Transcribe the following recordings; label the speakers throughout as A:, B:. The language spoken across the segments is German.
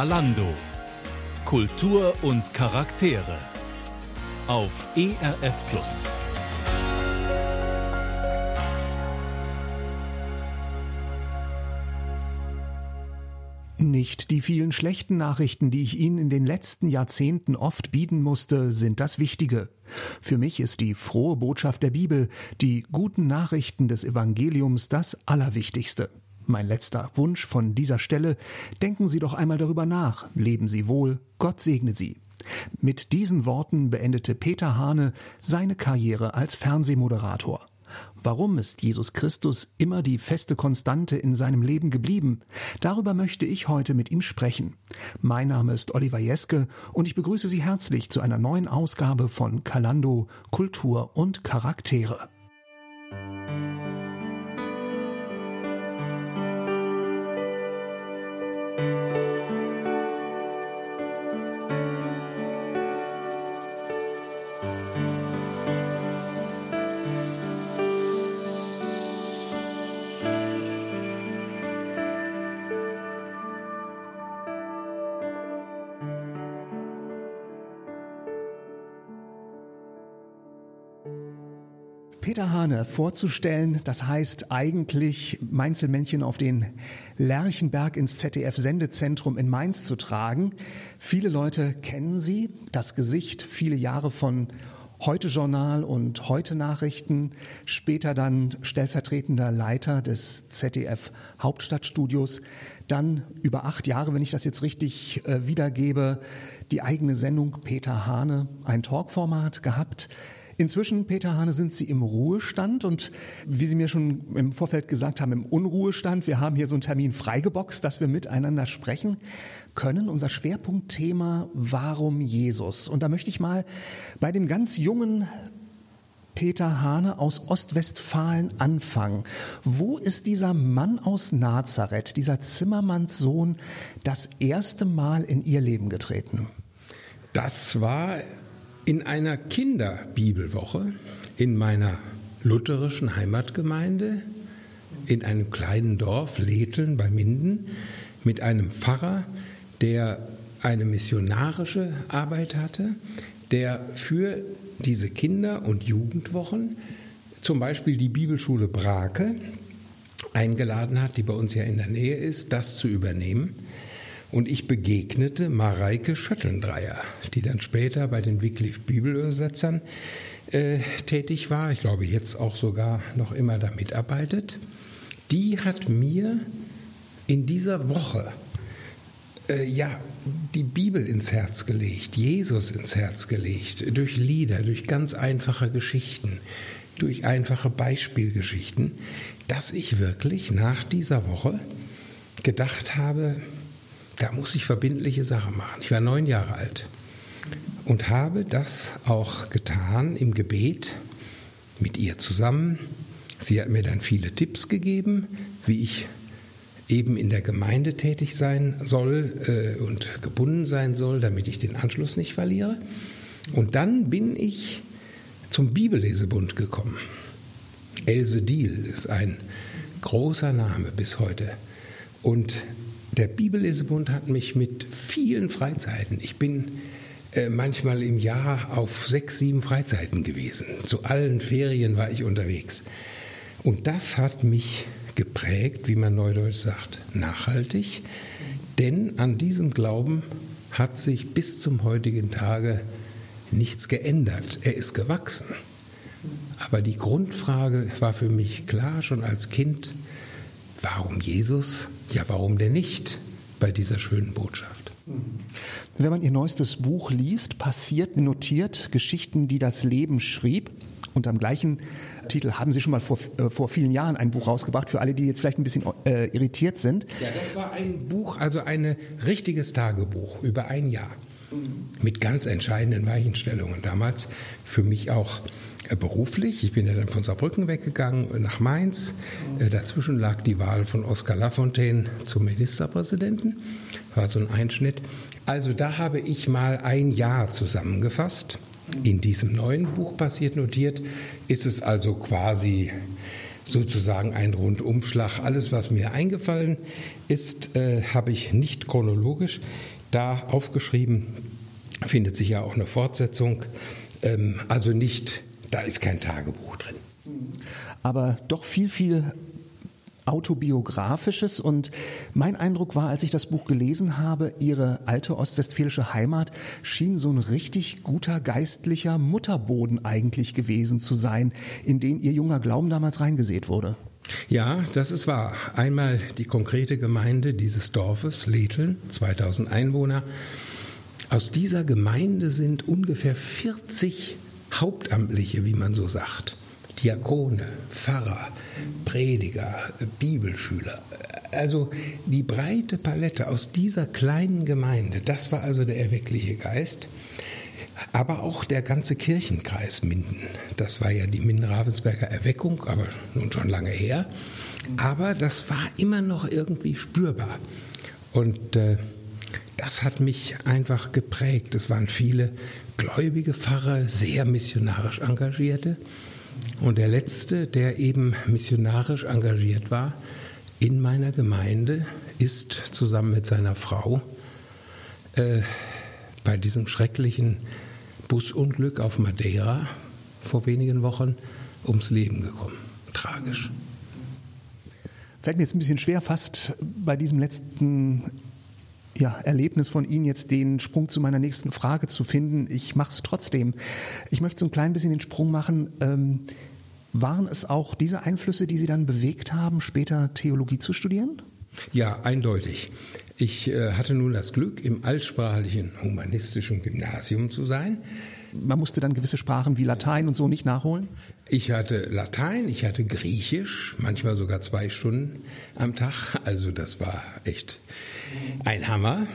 A: Kalando. Kultur und Charaktere. Auf ERF Plus.
B: Nicht die vielen schlechten Nachrichten, die ich Ihnen in den letzten Jahrzehnten oft bieten musste, sind das Wichtige. Für mich ist die frohe Botschaft der Bibel, die guten Nachrichten des Evangeliums das Allerwichtigste. Mein letzter Wunsch von dieser Stelle, denken Sie doch einmal darüber nach, leben Sie wohl, Gott segne Sie. Mit diesen Worten beendete Peter Hane seine Karriere als Fernsehmoderator. Warum ist Jesus Christus immer die feste Konstante in seinem Leben geblieben? Darüber möchte ich heute mit ihm sprechen. Mein Name ist Oliver Jeske und ich begrüße Sie herzlich zu einer neuen Ausgabe von Kalando Kultur und Charaktere. Thank you. Peter Hane vorzustellen, das heißt eigentlich Mainzelmännchen auf den Lerchenberg ins ZDF-Sendezentrum in Mainz zu tragen. Viele Leute kennen sie, das Gesicht, viele Jahre von Heute Journal und Heute Nachrichten, später dann stellvertretender Leiter des ZDF Hauptstadtstudios, dann über acht Jahre, wenn ich das jetzt richtig äh, wiedergebe, die eigene Sendung Peter Hane, ein Talkformat gehabt. Inzwischen, Peter Hane, sind Sie im Ruhestand und wie Sie mir schon im Vorfeld gesagt haben, im Unruhestand. Wir haben hier so einen Termin freigeboxt, dass wir miteinander sprechen können. Unser Schwerpunktthema Warum Jesus? Und da möchte ich mal bei dem ganz jungen Peter Hane aus Ostwestfalen anfangen. Wo ist dieser Mann aus Nazareth, dieser Zimmermannssohn, das erste Mal in Ihr Leben getreten?
C: Das war in einer Kinderbibelwoche in meiner lutherischen Heimatgemeinde in einem kleinen Dorf Letheln bei Minden mit einem Pfarrer, der eine missionarische Arbeit hatte, der für diese Kinder- und Jugendwochen zum Beispiel die Bibelschule Brake eingeladen hat, die bei uns ja in der Nähe ist, das zu übernehmen. Und ich begegnete Mareike Schöttelndreier, die dann später bei den Wycliffe Bibelübersetzern äh, tätig war, ich glaube jetzt auch sogar noch immer da mitarbeitet. Die hat mir in dieser Woche äh, ja die Bibel ins Herz gelegt, Jesus ins Herz gelegt, durch Lieder, durch ganz einfache Geschichten, durch einfache Beispielgeschichten, dass ich wirklich nach dieser Woche gedacht habe, da muss ich verbindliche Sachen machen. Ich war neun Jahre alt und habe das auch getan im Gebet mit ihr zusammen. Sie hat mir dann viele Tipps gegeben, wie ich eben in der Gemeinde tätig sein soll äh, und gebunden sein soll, damit ich den Anschluss nicht verliere. Und dann bin ich zum Bibellesebund gekommen. Else Diel ist ein großer Name bis heute. Und der Bibellesebund hat mich mit vielen Freizeiten, ich bin äh, manchmal im Jahr auf sechs, sieben Freizeiten gewesen. Zu allen Ferien war ich unterwegs. Und das hat mich geprägt, wie man neudeutsch sagt, nachhaltig. Denn an diesem Glauben hat sich bis zum heutigen Tage nichts geändert. Er ist gewachsen. Aber die Grundfrage war für mich klar schon als Kind, warum Jesus? Ja, warum denn nicht bei dieser schönen Botschaft?
B: Wenn man Ihr neuestes Buch liest, passiert, notiert Geschichten, die das Leben schrieb. Und am gleichen Titel haben Sie schon mal vor, äh, vor vielen Jahren ein Buch rausgebracht, für alle, die jetzt vielleicht ein bisschen äh, irritiert sind.
C: Ja, das war ein Buch, also ein richtiges Tagebuch über ein Jahr. Mit ganz entscheidenden Weichenstellungen. Damals für mich auch beruflich. Ich bin ja dann von Saarbrücken weggegangen nach Mainz. Äh, dazwischen lag die Wahl von Oskar Lafontaine zum Ministerpräsidenten. War so ein Einschnitt. Also da habe ich mal ein Jahr zusammengefasst. In diesem neuen Buch passiert notiert ist es also quasi sozusagen ein Rundumschlag. Alles, was mir eingefallen ist, äh, habe ich nicht chronologisch da aufgeschrieben. Findet sich ja auch eine Fortsetzung. Ähm, also nicht, da ist kein Tagebuch drin.
B: Aber doch viel, viel autobiografisches und mein Eindruck war, als ich das Buch gelesen habe, ihre alte ostwestfälische Heimat schien so ein richtig guter geistlicher Mutterboden eigentlich gewesen zu sein, in den ihr junger Glauben damals reingesät wurde.
C: Ja, das ist wahr. Einmal die konkrete Gemeinde dieses Dorfes, Letheln, 2000 Einwohner. Aus dieser Gemeinde sind ungefähr 40 Hauptamtliche, wie man so sagt. Diakone, Pfarrer, Prediger, Bibelschüler. Also die breite Palette aus dieser kleinen Gemeinde, das war also der erweckliche Geist. Aber auch der ganze Kirchenkreis Minden. Das war ja die Minden-Ravensberger Erweckung, aber nun schon lange her. Aber das war immer noch irgendwie spürbar. Und äh, das hat mich einfach geprägt. Es waren viele gläubige Pfarrer, sehr missionarisch engagierte. Und der letzte, der eben missionarisch engagiert war in meiner Gemeinde, ist zusammen mit seiner Frau äh, bei diesem schrecklichen Busunglück auf Madeira vor wenigen Wochen ums Leben gekommen. Tragisch.
B: Fällt mir jetzt ein bisschen schwer, fast bei diesem letzten ja, Erlebnis von Ihnen jetzt den Sprung zu meiner nächsten Frage zu finden. Ich mache es trotzdem. Ich möchte so ein klein bisschen den Sprung machen. Ähm, waren es auch diese Einflüsse, die Sie dann bewegt haben, später Theologie zu studieren?
C: Ja, eindeutig. Ich äh, hatte nun das Glück, im altsprachlichen humanistischen Gymnasium zu sein.
B: Man musste dann gewisse Sprachen wie Latein und so nicht nachholen?
C: Ich hatte Latein, ich hatte Griechisch, manchmal sogar zwei Stunden am Tag. Also das war echt ein Hammer.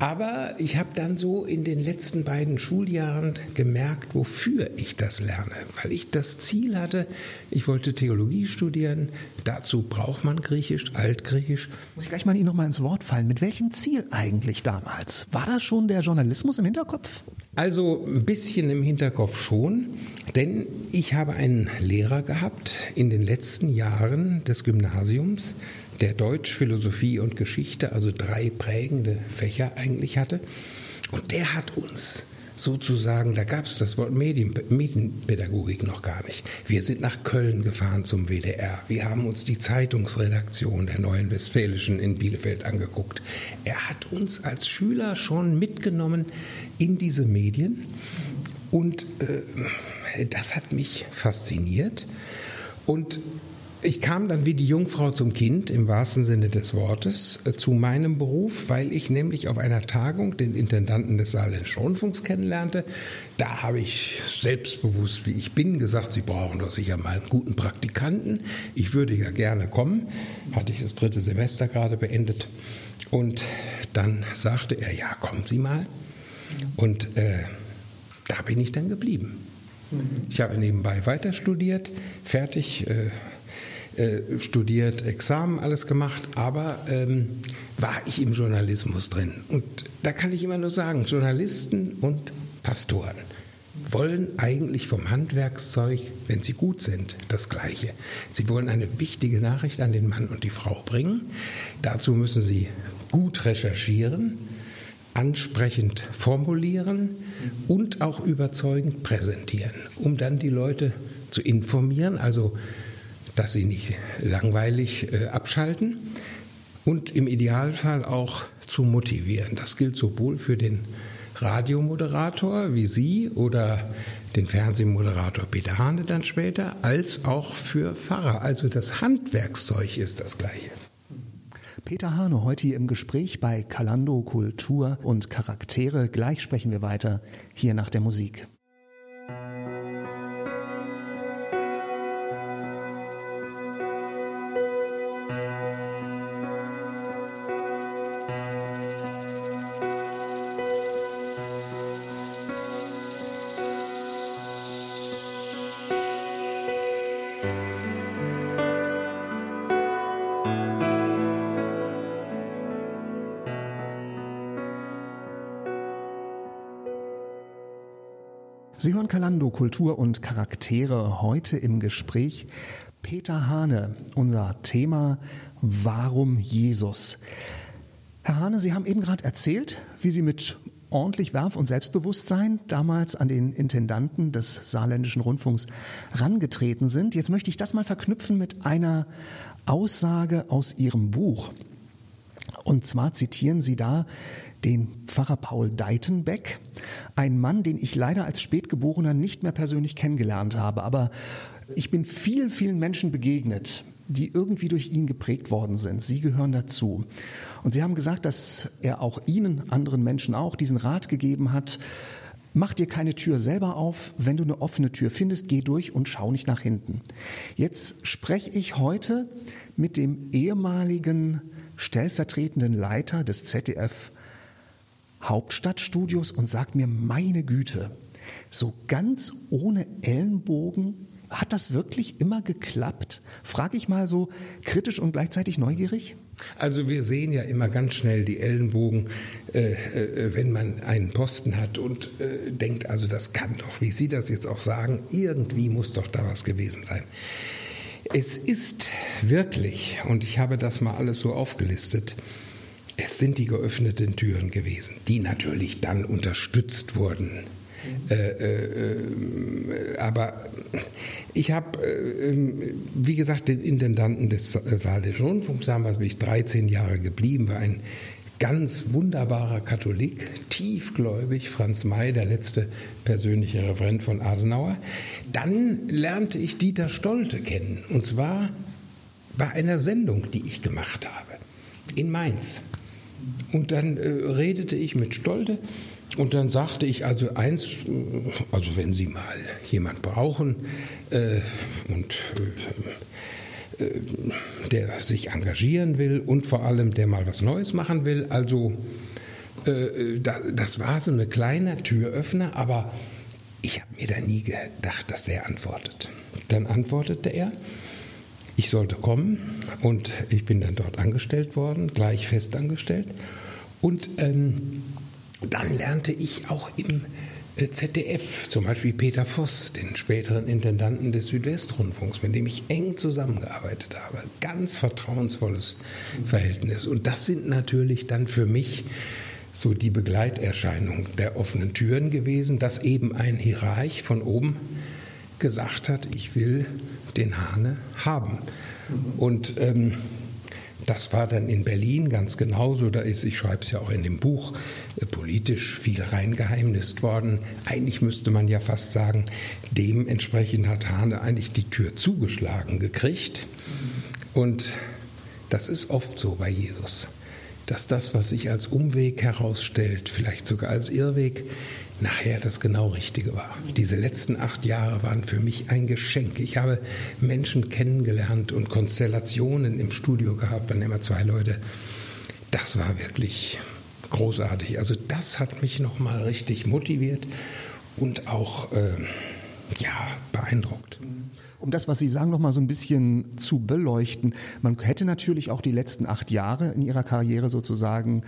C: Aber ich habe dann so in den letzten beiden Schuljahren gemerkt, wofür ich das lerne. Weil ich das Ziel hatte, ich wollte Theologie studieren. Dazu braucht man Griechisch, Altgriechisch.
B: Muss ich gleich mal Ihnen noch mal ins Wort fallen. Mit welchem Ziel eigentlich damals? War da schon der Journalismus im Hinterkopf?
C: Also ein bisschen im Hinterkopf schon, denn ich habe einen Lehrer gehabt in den letzten Jahren des Gymnasiums, der Deutsch, Philosophie und Geschichte, also drei prägende Fächer eigentlich hatte. Und der hat uns sozusagen, da gab es das Wort Medien, Medienpädagogik noch gar nicht. Wir sind nach Köln gefahren zum WDR. Wir haben uns die Zeitungsredaktion der Neuen Westfälischen in Bielefeld angeguckt. Er hat uns als Schüler schon mitgenommen in diese Medien und äh, das hat mich fasziniert. Und ich kam dann wie die Jungfrau zum Kind im wahrsten Sinne des Wortes äh, zu meinem Beruf, weil ich nämlich auf einer Tagung den Intendanten des Saarländischen Rundfunks kennenlernte. Da habe ich selbstbewusst, wie ich bin, gesagt, Sie brauchen doch sicher mal einen guten Praktikanten. Ich würde ja gerne kommen. Hatte ich das dritte Semester gerade beendet. Und dann sagte er, ja, kommen Sie mal. Und äh, da bin ich dann geblieben. Ich habe nebenbei weiter studiert, fertig, äh, äh, studiert, Examen, alles gemacht, aber ähm, war ich im Journalismus drin. Und da kann ich immer nur sagen, Journalisten und Pastoren wollen eigentlich vom Handwerkszeug, wenn sie gut sind, das Gleiche. Sie wollen eine wichtige Nachricht an den Mann und die Frau bringen. Dazu müssen sie gut recherchieren, ansprechend formulieren und auch überzeugend präsentieren, um dann die Leute zu informieren, also dass sie nicht langweilig äh, abschalten und im Idealfall auch zu motivieren. Das gilt sowohl für den Radiomoderator wie Sie oder den Fernsehmoderator Peter Hane dann später, als auch für Pfarrer. Also das Handwerkszeug ist das gleiche.
B: Peter Hane heute hier im Gespräch bei Kalando Kultur und Charaktere. Gleich sprechen wir weiter hier nach der Musik. Sie hören Kalando Kultur und Charaktere heute im Gespräch Peter Hane, unser Thema Warum Jesus? Herr Hane, Sie haben eben gerade erzählt, wie Sie mit ordentlich Werf und Selbstbewusstsein damals an den Intendanten des saarländischen Rundfunks rangetreten sind. Jetzt möchte ich das mal verknüpfen mit einer Aussage aus Ihrem Buch. Und zwar zitieren Sie da den Pfarrer Paul Deitenbeck, ein Mann, den ich leider als Spätgeborener nicht mehr persönlich kennengelernt habe, aber ich bin vielen, vielen Menschen begegnet, die irgendwie durch ihn geprägt worden sind. Sie gehören dazu. Und Sie haben gesagt, dass er auch Ihnen, anderen Menschen auch, diesen Rat gegeben hat, Mach dir keine Tür selber auf. Wenn du eine offene Tür findest, geh durch und schau nicht nach hinten. Jetzt spreche ich heute mit dem ehemaligen stellvertretenden Leiter des ZDF Hauptstadtstudios und sag mir, meine Güte, so ganz ohne Ellenbogen hat das wirklich immer geklappt? Frage ich mal so kritisch und gleichzeitig neugierig?
C: Also wir sehen ja immer ganz schnell die Ellenbogen, äh, äh, wenn man einen Posten hat und äh, denkt, also das kann doch, wie Sie das jetzt auch sagen, irgendwie muss doch da was gewesen sein. Es ist wirklich, und ich habe das mal alles so aufgelistet, es sind die geöffneten Türen gewesen, die natürlich dann unterstützt wurden. Äh, äh, äh, aber ich habe, äh, ähm, wie gesagt, den Intendanten des Saarländischen Rundfunks, da bin ich 13 Jahre geblieben, war ein ganz wunderbarer Katholik, tiefgläubig, Franz May, der letzte persönliche Referent von Adenauer. Dann lernte ich Dieter Stolte kennen, und zwar bei einer Sendung, die ich gemacht habe, in Mainz. Und dann äh, redete ich mit Stolte und dann sagte ich also eins, also wenn Sie mal jemand brauchen äh, und äh, äh, der sich engagieren will und vor allem der mal was Neues machen will, also äh, da, das war so eine kleine Türöffner, aber ich habe mir da nie gedacht, dass der antwortet. Dann antwortete er, ich sollte kommen und ich bin dann dort angestellt worden, gleich festangestellt. Und ähm, dann lernte ich auch im äh, ZDF, zum Beispiel Peter Voss, den späteren Intendanten des Südwestrundfunks, mit dem ich eng zusammengearbeitet habe. Ganz vertrauensvolles Verhältnis. Und das sind natürlich dann für mich so die Begleiterscheinung der offenen Türen gewesen, dass eben ein Hierarch von oben gesagt hat, ich will den Hane haben. Und ähm, das war dann in Berlin ganz genauso. Da ist, ich schreibe es ja auch in dem Buch, äh, politisch viel reingeheimnist worden. Eigentlich müsste man ja fast sagen, dementsprechend hat Hane eigentlich die Tür zugeschlagen gekriegt. Und das ist oft so bei Jesus, dass das, was sich als Umweg herausstellt, vielleicht sogar als Irrweg, nachher das genau Richtige war. Diese letzten acht Jahre waren für mich ein Geschenk. Ich habe Menschen kennengelernt und Konstellationen im Studio gehabt, waren immer zwei Leute. Das war wirklich großartig. Also das hat mich nochmal richtig motiviert und auch äh, ja, beeindruckt.
B: Um das, was Sie sagen, noch mal so ein bisschen zu beleuchten. Man hätte natürlich auch die letzten acht Jahre in Ihrer Karriere sozusagen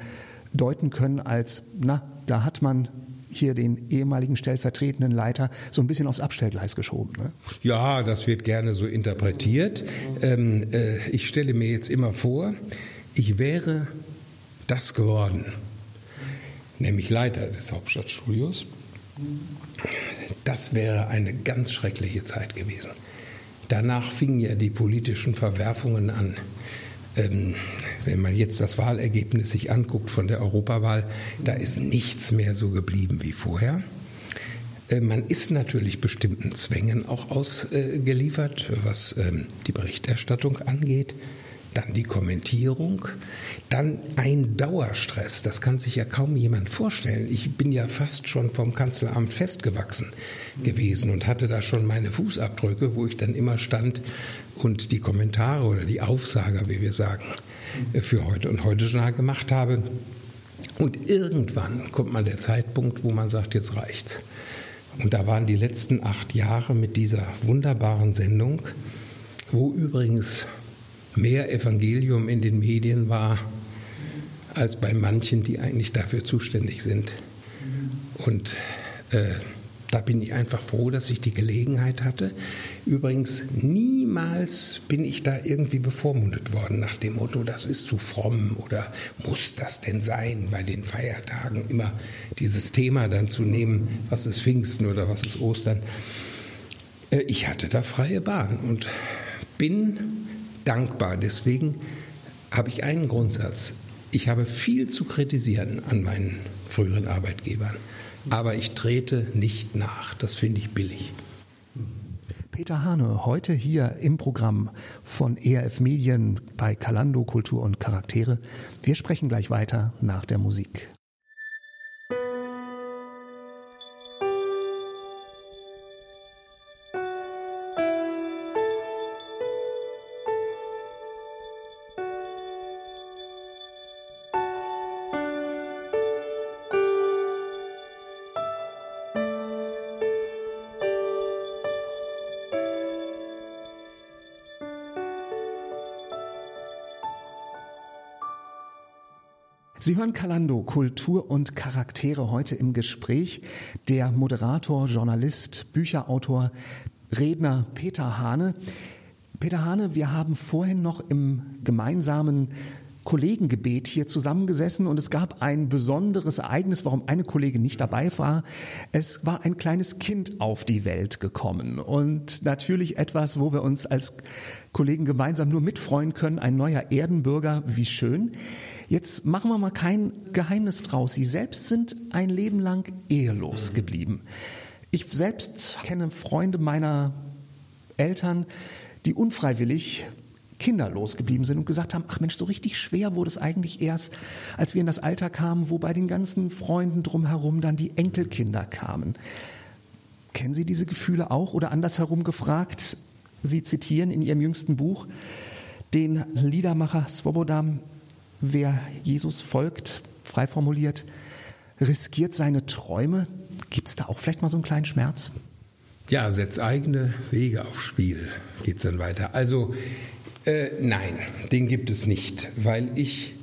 B: deuten können als, na, da hat man hier den ehemaligen stellvertretenden Leiter so ein bisschen aufs Abstellgleis geschoben. Ne?
C: Ja, das wird gerne so interpretiert. Ähm, äh, ich stelle mir jetzt immer vor, ich wäre das geworden, nämlich Leiter des Hauptstadtstudios. Das wäre eine ganz schreckliche Zeit gewesen. Danach fingen ja die politischen Verwerfungen an. Ähm, wenn man jetzt das Wahlergebnis sich anguckt von der Europawahl, da ist nichts mehr so geblieben wie vorher. Äh, man ist natürlich bestimmten Zwängen auch ausgeliefert, was ähm, die Berichterstattung angeht dann die Kommentierung, dann ein Dauerstress. Das kann sich ja kaum jemand vorstellen. Ich bin ja fast schon vom Kanzleramt festgewachsen gewesen und hatte da schon meine Fußabdrücke, wo ich dann immer stand und die Kommentare oder die Aufsager, wie wir sagen, für heute und heute Journal gemacht habe. Und irgendwann kommt mal der Zeitpunkt, wo man sagt, jetzt reicht's. Und da waren die letzten acht Jahre mit dieser wunderbaren Sendung, wo übrigens mehr Evangelium in den Medien war als bei manchen, die eigentlich dafür zuständig sind. Und äh, da bin ich einfach froh, dass ich die Gelegenheit hatte. Übrigens, nie niemals bin ich da irgendwie bevormundet worden nach dem Motto, das ist zu fromm oder muss das denn sein, bei den Feiertagen immer dieses Thema dann zu nehmen, was ist Pfingsten oder was ist Ostern. Äh, ich hatte da freie Bahn und bin dankbar. Deswegen habe ich einen Grundsatz. Ich habe viel zu kritisieren an meinen früheren Arbeitgebern, aber ich trete nicht nach. Das finde ich billig.
B: Peter Hane, heute hier im Programm von ERF Medien bei Kalando Kultur und Charaktere. Wir sprechen gleich weiter nach der Musik. Hören Kalando, Kultur und Charaktere heute im Gespräch. Der Moderator, Journalist, Bücherautor, Redner Peter Hane. Peter Hane, wir haben vorhin noch im gemeinsamen Kollegengebet hier zusammengesessen und es gab ein besonderes Ereignis, warum eine Kollegin nicht dabei war. Es war ein kleines Kind auf die Welt gekommen und natürlich etwas, wo wir uns als Kollegen gemeinsam nur mitfreuen können. Ein neuer Erdenbürger, wie schön. Jetzt machen wir mal kein Geheimnis draus. Sie selbst sind ein Leben lang ehelos geblieben. Ich selbst kenne Freunde meiner Eltern, die unfreiwillig kinderlos geblieben sind und gesagt haben, ach Mensch, so richtig schwer wurde es eigentlich erst, als wir in das Alter kamen, wo bei den ganzen Freunden drumherum dann die Enkelkinder kamen. Kennen Sie diese Gefühle auch oder andersherum gefragt? Sie zitieren in Ihrem jüngsten Buch den Liedermacher Swobodam, wer Jesus folgt, frei formuliert, riskiert seine Träume. Gibt es da auch vielleicht mal so einen kleinen Schmerz?
C: Ja, setzt eigene Wege aufs Spiel, geht es dann weiter. Also äh, nein, den gibt es nicht, weil ich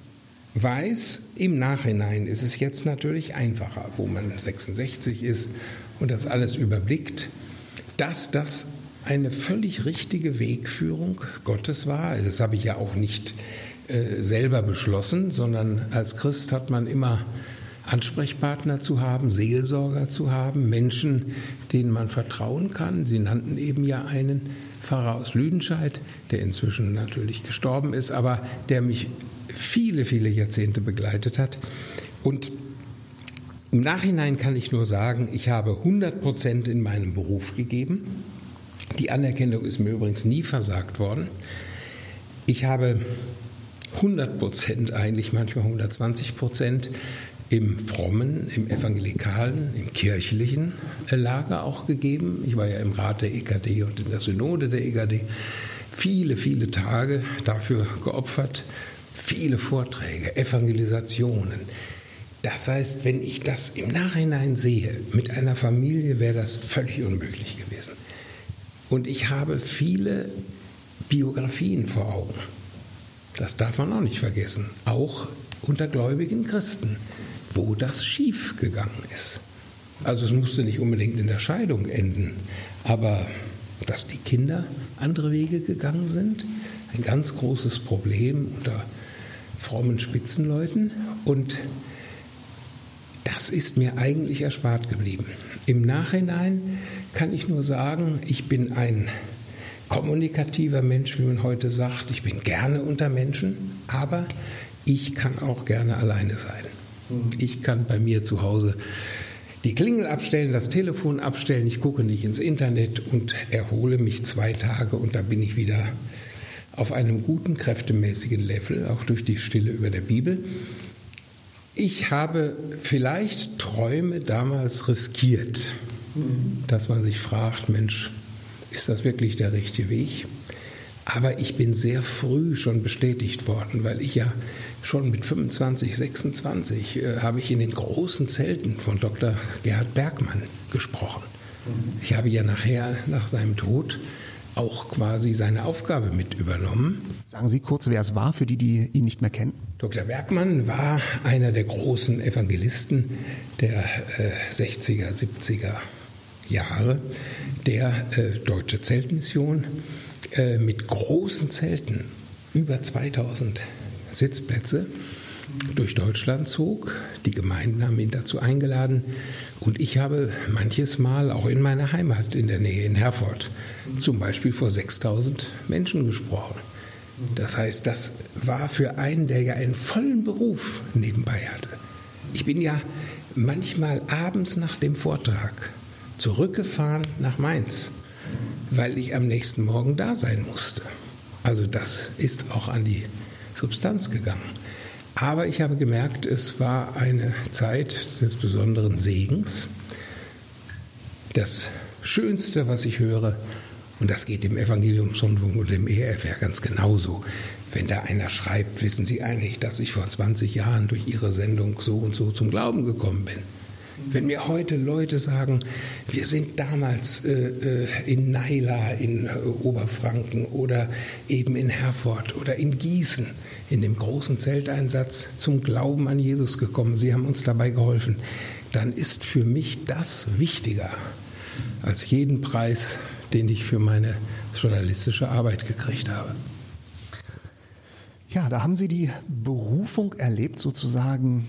C: weiß, im Nachhinein ist es jetzt natürlich einfacher, wo man 66 ist und das alles überblickt, dass das eine völlig richtige Wegführung Gottes war. Das habe ich ja auch nicht äh, selber beschlossen, sondern als Christ hat man immer Ansprechpartner zu haben, Seelsorger zu haben, Menschen, denen man vertrauen kann. Sie nannten eben ja einen Pfarrer aus Lüdenscheid, der inzwischen natürlich gestorben ist, aber der mich viele, viele Jahrzehnte begleitet hat. Und im Nachhinein kann ich nur sagen, ich habe 100 Prozent in meinem Beruf gegeben. Die Anerkennung ist mir übrigens nie versagt worden. Ich habe 100 Prozent, eigentlich manchmal 120 Prozent im frommen, im evangelikalen, im kirchlichen Lager auch gegeben. Ich war ja im Rat der EKD und in der Synode der EKD. Viele, viele Tage dafür geopfert, viele Vorträge, Evangelisationen. Das heißt, wenn ich das im Nachhinein sehe, mit einer Familie wäre das völlig unmöglich gewesen. Und ich habe viele Biografien vor Augen. Das darf man auch nicht vergessen. Auch unter gläubigen Christen, wo das schief gegangen ist. Also es musste nicht unbedingt in der Scheidung enden, aber dass die Kinder andere Wege gegangen sind, ein ganz großes Problem unter frommen Spitzenleuten und das ist mir eigentlich erspart geblieben. Im Nachhinein kann ich nur sagen, ich bin ein kommunikativer Mensch, wie man heute sagt. Ich bin gerne unter Menschen, aber ich kann auch gerne alleine sein. Ich kann bei mir zu Hause die Klingel abstellen, das Telefon abstellen, ich gucke nicht ins Internet und erhole mich zwei Tage und da bin ich wieder auf einem guten, kräftemäßigen Level, auch durch die Stille über der Bibel. Ich habe vielleicht Träume damals riskiert, dass man sich fragt, Mensch, ist das wirklich der richtige Weg? Aber ich bin sehr früh schon bestätigt worden, weil ich ja schon mit 25, 26 äh, habe ich in den großen Zelten von Dr. Gerhard Bergmann gesprochen. Ich habe ja nachher, nach seinem Tod, auch quasi seine Aufgabe mit übernommen.
B: Sagen Sie kurz, wer es war, für die, die ihn nicht mehr kennen.
C: Dr. Bergmann war einer der großen Evangelisten der äh, 60er, 70er Jahre der äh, Deutsche Zeltmission. äh, mit großen Zelten, über 2000 Sitzplätze, durch Deutschland zog. Die Gemeinden haben ihn dazu eingeladen. Und ich habe manches Mal auch in meiner Heimat in der Nähe in Herford zum Beispiel vor 6000 Menschen gesprochen. Das heißt, das war für einen, der ja einen vollen Beruf nebenbei hatte. Ich bin ja manchmal abends nach dem Vortrag zurückgefahren nach Mainz, weil ich am nächsten Morgen da sein musste. Also das ist auch an die Substanz gegangen. Aber ich habe gemerkt, es war eine Zeit des besonderen Segens. Das Schönste, was ich höre, und das geht dem Evangeliumsrundfunk und dem ERF ja ganz genauso. Wenn da einer schreibt, wissen Sie eigentlich, dass ich vor 20 Jahren durch Ihre Sendung so und so zum Glauben gekommen bin. Wenn mir heute Leute sagen, wir sind damals äh, äh in Naila in äh, Oberfranken oder eben in Herford oder in Gießen in dem großen Zelteinsatz zum Glauben an Jesus gekommen, Sie haben uns dabei geholfen, dann ist für mich das wichtiger als jeden Preis, den ich für meine journalistische Arbeit gekriegt habe.
B: Ja, da haben Sie die Berufung erlebt, sozusagen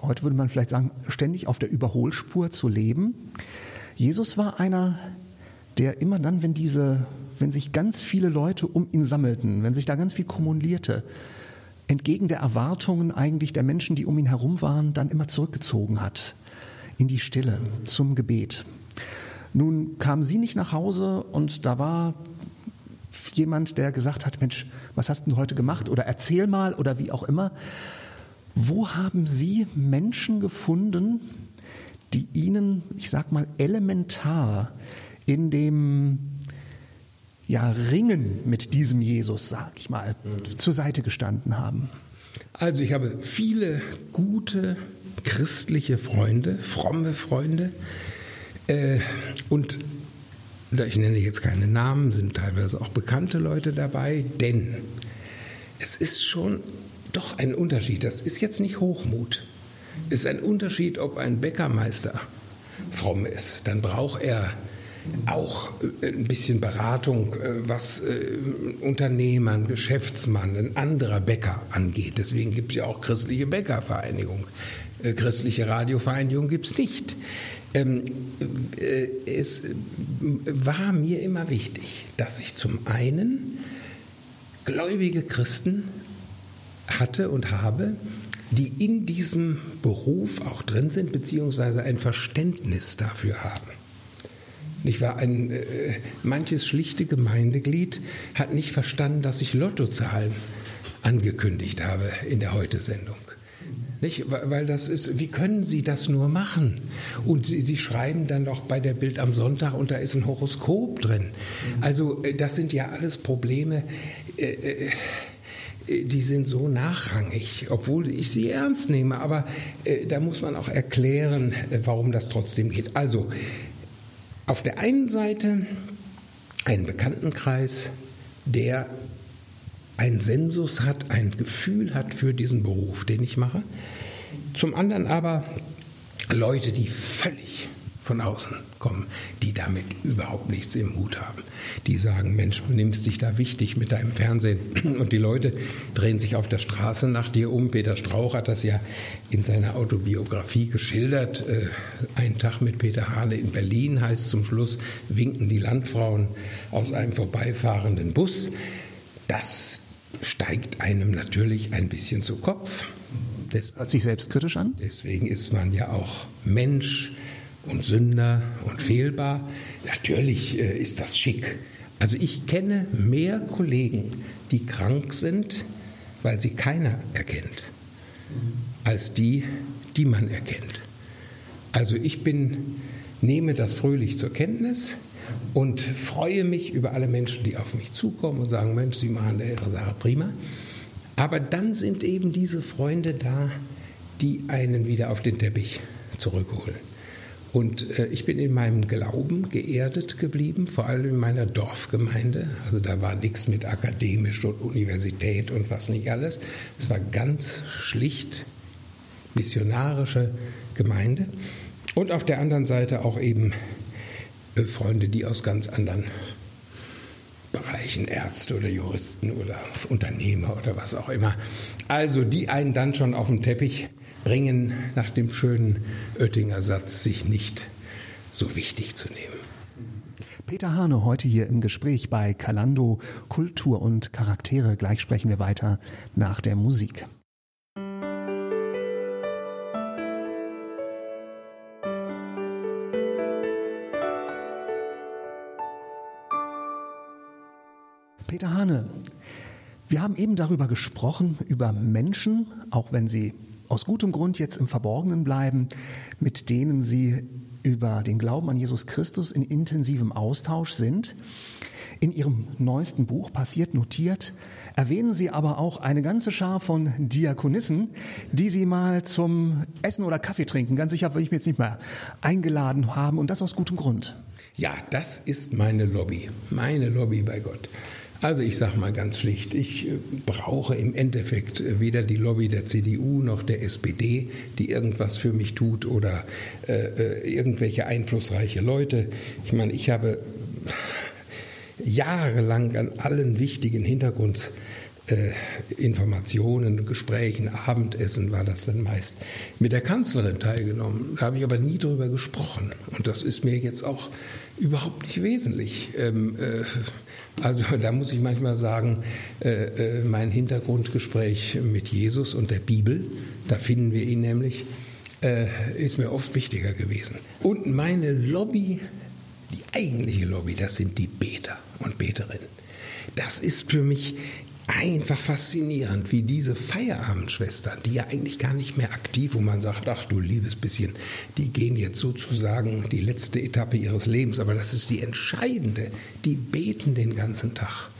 B: heute würde man vielleicht sagen, ständig auf der Überholspur zu leben. Jesus war einer, der immer dann, wenn diese, wenn sich ganz viele Leute um ihn sammelten, wenn sich da ganz viel kumulierte, entgegen der Erwartungen eigentlich der Menschen, die um ihn herum waren, dann immer zurückgezogen hat in die Stille zum Gebet. Nun kam sie nicht nach Hause und da war jemand, der gesagt hat, Mensch, was hast du heute gemacht oder erzähl mal oder wie auch immer. Wo haben Sie Menschen gefunden, die Ihnen, ich sag mal, elementar in dem ja, Ringen mit diesem Jesus, sag ich mal, mhm. zur Seite gestanden haben?
C: Also ich habe viele gute christliche Freunde, fromme Freunde. Äh, und ich nenne jetzt keine Namen, sind teilweise auch bekannte Leute dabei, denn es ist schon doch ein Unterschied. Das ist jetzt nicht Hochmut. Es ist ein Unterschied, ob ein Bäckermeister fromm ist. Dann braucht er auch äh, ein bisschen Beratung, äh, was äh, Unternehmern, Geschäftsmann, ein anderer Bäcker angeht. Deswegen gibt es ja auch christliche Bäckervereinigung. Christliche Radiovereinigung gibt es nicht. Ähm, es war mir immer wichtig, dass ich zum einen gläubige Christen hatte und habe, die in diesem Beruf auch drin sind, beziehungsweise ein Verständnis dafür haben. Ich war ein, äh, manches schlichte Gemeindeglied hat nicht verstanden, dass ich Lottozahlen angekündigt habe in der Heute-Sendung. Nicht? Weil das ist, wie können Sie das nur machen? Und Sie, Sie, schreiben dann doch bei der Bild am Sonntag und da ist ein Horoskop drin. Also äh, das sind ja alles Probleme. Äh, äh, die sind so nachrangig, obwohl ich sie ernst nehme. Aber äh, da muss man auch erklären, äh, warum das trotzdem geht. Also, auf der einen Seite ein Bekanntenkreis, der einen Sensus hat, ein Gefühl hat für diesen Beruf, den ich mache. Zum anderen aber Leute, die völlig von außen kommen, die damit überhaupt nichts im Hut haben. Die sagen, Mensch, du nimmst dich da wichtig mit deinem Fernsehen und die Leute drehen sich auf der Straße nach dir um. Peter Strauch hat das ja in seiner Autobiografie geschildert. Äh, ein Tag mit Peter Hane in Berlin heißt zum Schluss, winken die Landfrauen aus einem vorbeifahrenden Bus. Das steigt einem natürlich ein bisschen zu Kopf.
B: Das hört sich selbstkritisch an.
C: Deswegen ist man ja auch Mensch und Sünder und fehlbar. Natürlich äh, ist das schick. Also ich kenne mehr Kollegen, die krank sind, weil sie keiner erkennt, als die, die man erkennt. Also ich bin, nehme das fröhlich zur Kenntnis und freue mich über alle Menschen, die auf mich zukommen und sagen, Mensch, Sie machen Ihre Sache prima. Aber dann sind eben diese Freunde da, die einen wieder auf den Teppich zurückholen. Und äh, ich bin in meinem Glauben geerdet geblieben, vor allem in meiner Dorfgemeinde. Also da war nichts mit akademisch und Universität und was nicht alles. Es war ganz schlicht missionarische Gemeinde. Und auf der anderen Seite auch eben äh, Freunde, die aus ganz anderen Bereichen, Ärzte oder Juristen oder Unternehmer oder was auch immer. Also die einen dann schon auf den Teppich bringen, nach dem schönen Oettinger Satz, sich nicht so wichtig zu nehmen.
B: Peter Hane heute hier im Gespräch bei Kalando Kultur und Charaktere. Gleich sprechen wir weiter nach der Musik. Peter Hane, wir haben eben darüber gesprochen, über Menschen, auch wenn sie aus gutem Grund jetzt im Verborgenen bleiben, mit denen sie über den Glauben an Jesus Christus in intensivem Austausch sind. In Ihrem neuesten Buch Passiert notiert erwähnen Sie aber auch eine ganze Schar von Diakonissen, die Sie mal zum Essen oder Kaffee trinken, ganz sicher will ich mir jetzt nicht mehr, eingeladen haben und das aus gutem Grund.
C: Ja, das ist meine Lobby, meine Lobby bei Gott. Also ich sage mal ganz schlicht, ich äh, brauche im Endeffekt äh, weder die Lobby der CDU noch der SPD, die irgendwas für mich tut oder äh, äh, irgendwelche einflussreiche Leute. Ich meine, ich habe jahrelang an allen wichtigen Hintergrundinformationen, Gesprächen, Abendessen war das dann meist, mit der Kanzlerin teilgenommen. Da habe ich aber nie drüber gesprochen. Und das ist mir jetzt auch überhaupt nicht wesentlich. Ähm, äh, also da muss ich manchmal sagen, äh, äh, mein Hintergrundgespräch mit Jesus und der Bibel, da finden wir ihn nämlich, äh, ist mir oft wichtiger gewesen. Und meine Lobby, die eigentliche Lobby, das sind die Beter und Beterinnen. Das ist für mich einfach faszinierend, wie diese Feierabendschwestern, die ja eigentlich gar nicht mehr aktiv, wo man sagt, ach du liebes bisschen, die gehen jetzt sozusagen die letzte Etappe ihres Lebens, aber das ist die entscheidende, die beten den ganzen Tag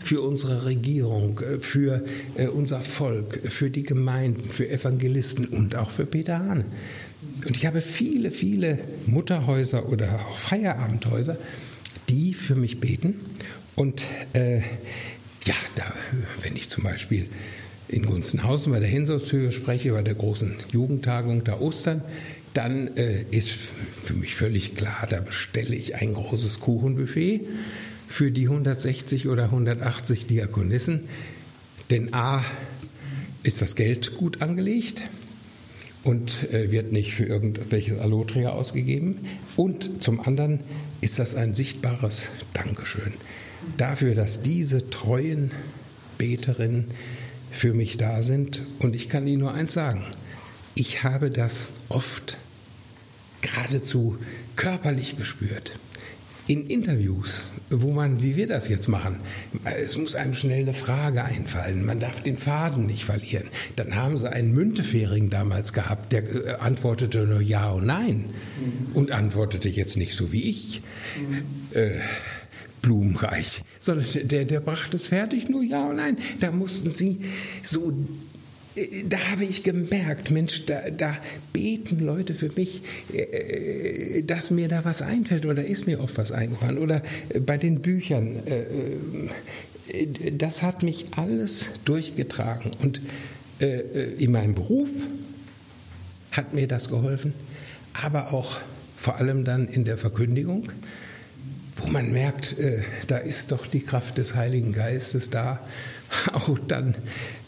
C: für unsere Regierung, für äh, unser Volk, für die Gemeinden, für Evangelisten und auch für Peter Hahn. Und ich habe viele, viele Mutterhäuser oder auch Feierabendhäuser, die für mich beten. Und äh, ja, da, wenn ich zum Beispiel in Gunzenhausen bei der Hensolzhöhe spreche, bei der großen Jugendtagung da Ostern, dann äh, ist für mich völlig klar, da bestelle ich ein großes Kuchenbuffet für die 160 oder 180 Diakonissen. Denn A ist das Geld gut angelegt und äh, wird nicht für irgendwelches Alloträger ausgegeben. Und zum anderen ist das ein sichtbares Dankeschön dafür, dass diese treuen Beterinnen für mich da sind. Und ich kann Ihnen nur eins sagen, ich habe das oft geradezu körperlich gespürt. In Interviews, wo man, wie wir das jetzt machen, es muss einem schnell eine Frage einfallen, man darf den Faden nicht verlieren. Dann haben sie einen Müntefering damals gehabt, der äh, antwortete nur Ja und Nein und antwortete jetzt nicht so wie ich. Mhm. Äh, blumenreich, sondern der, der brachte es fertig, nur ja und nein. Da mussten sie so äh, da habe ich gemerkt, Mensch, da, da, beten Leute für mich, äh, dass mir da was einfällt oder ist mir oft was eingefallen oder äh, bei den Büchern. Das hat mich alles durchgetragen und in meinem Beruf hat mir das geholfen, aber auch vor allem dann in der Verkündigung wo man merkt, äh, da ist doch die Kraft des Heiligen Geistes da, auch dann,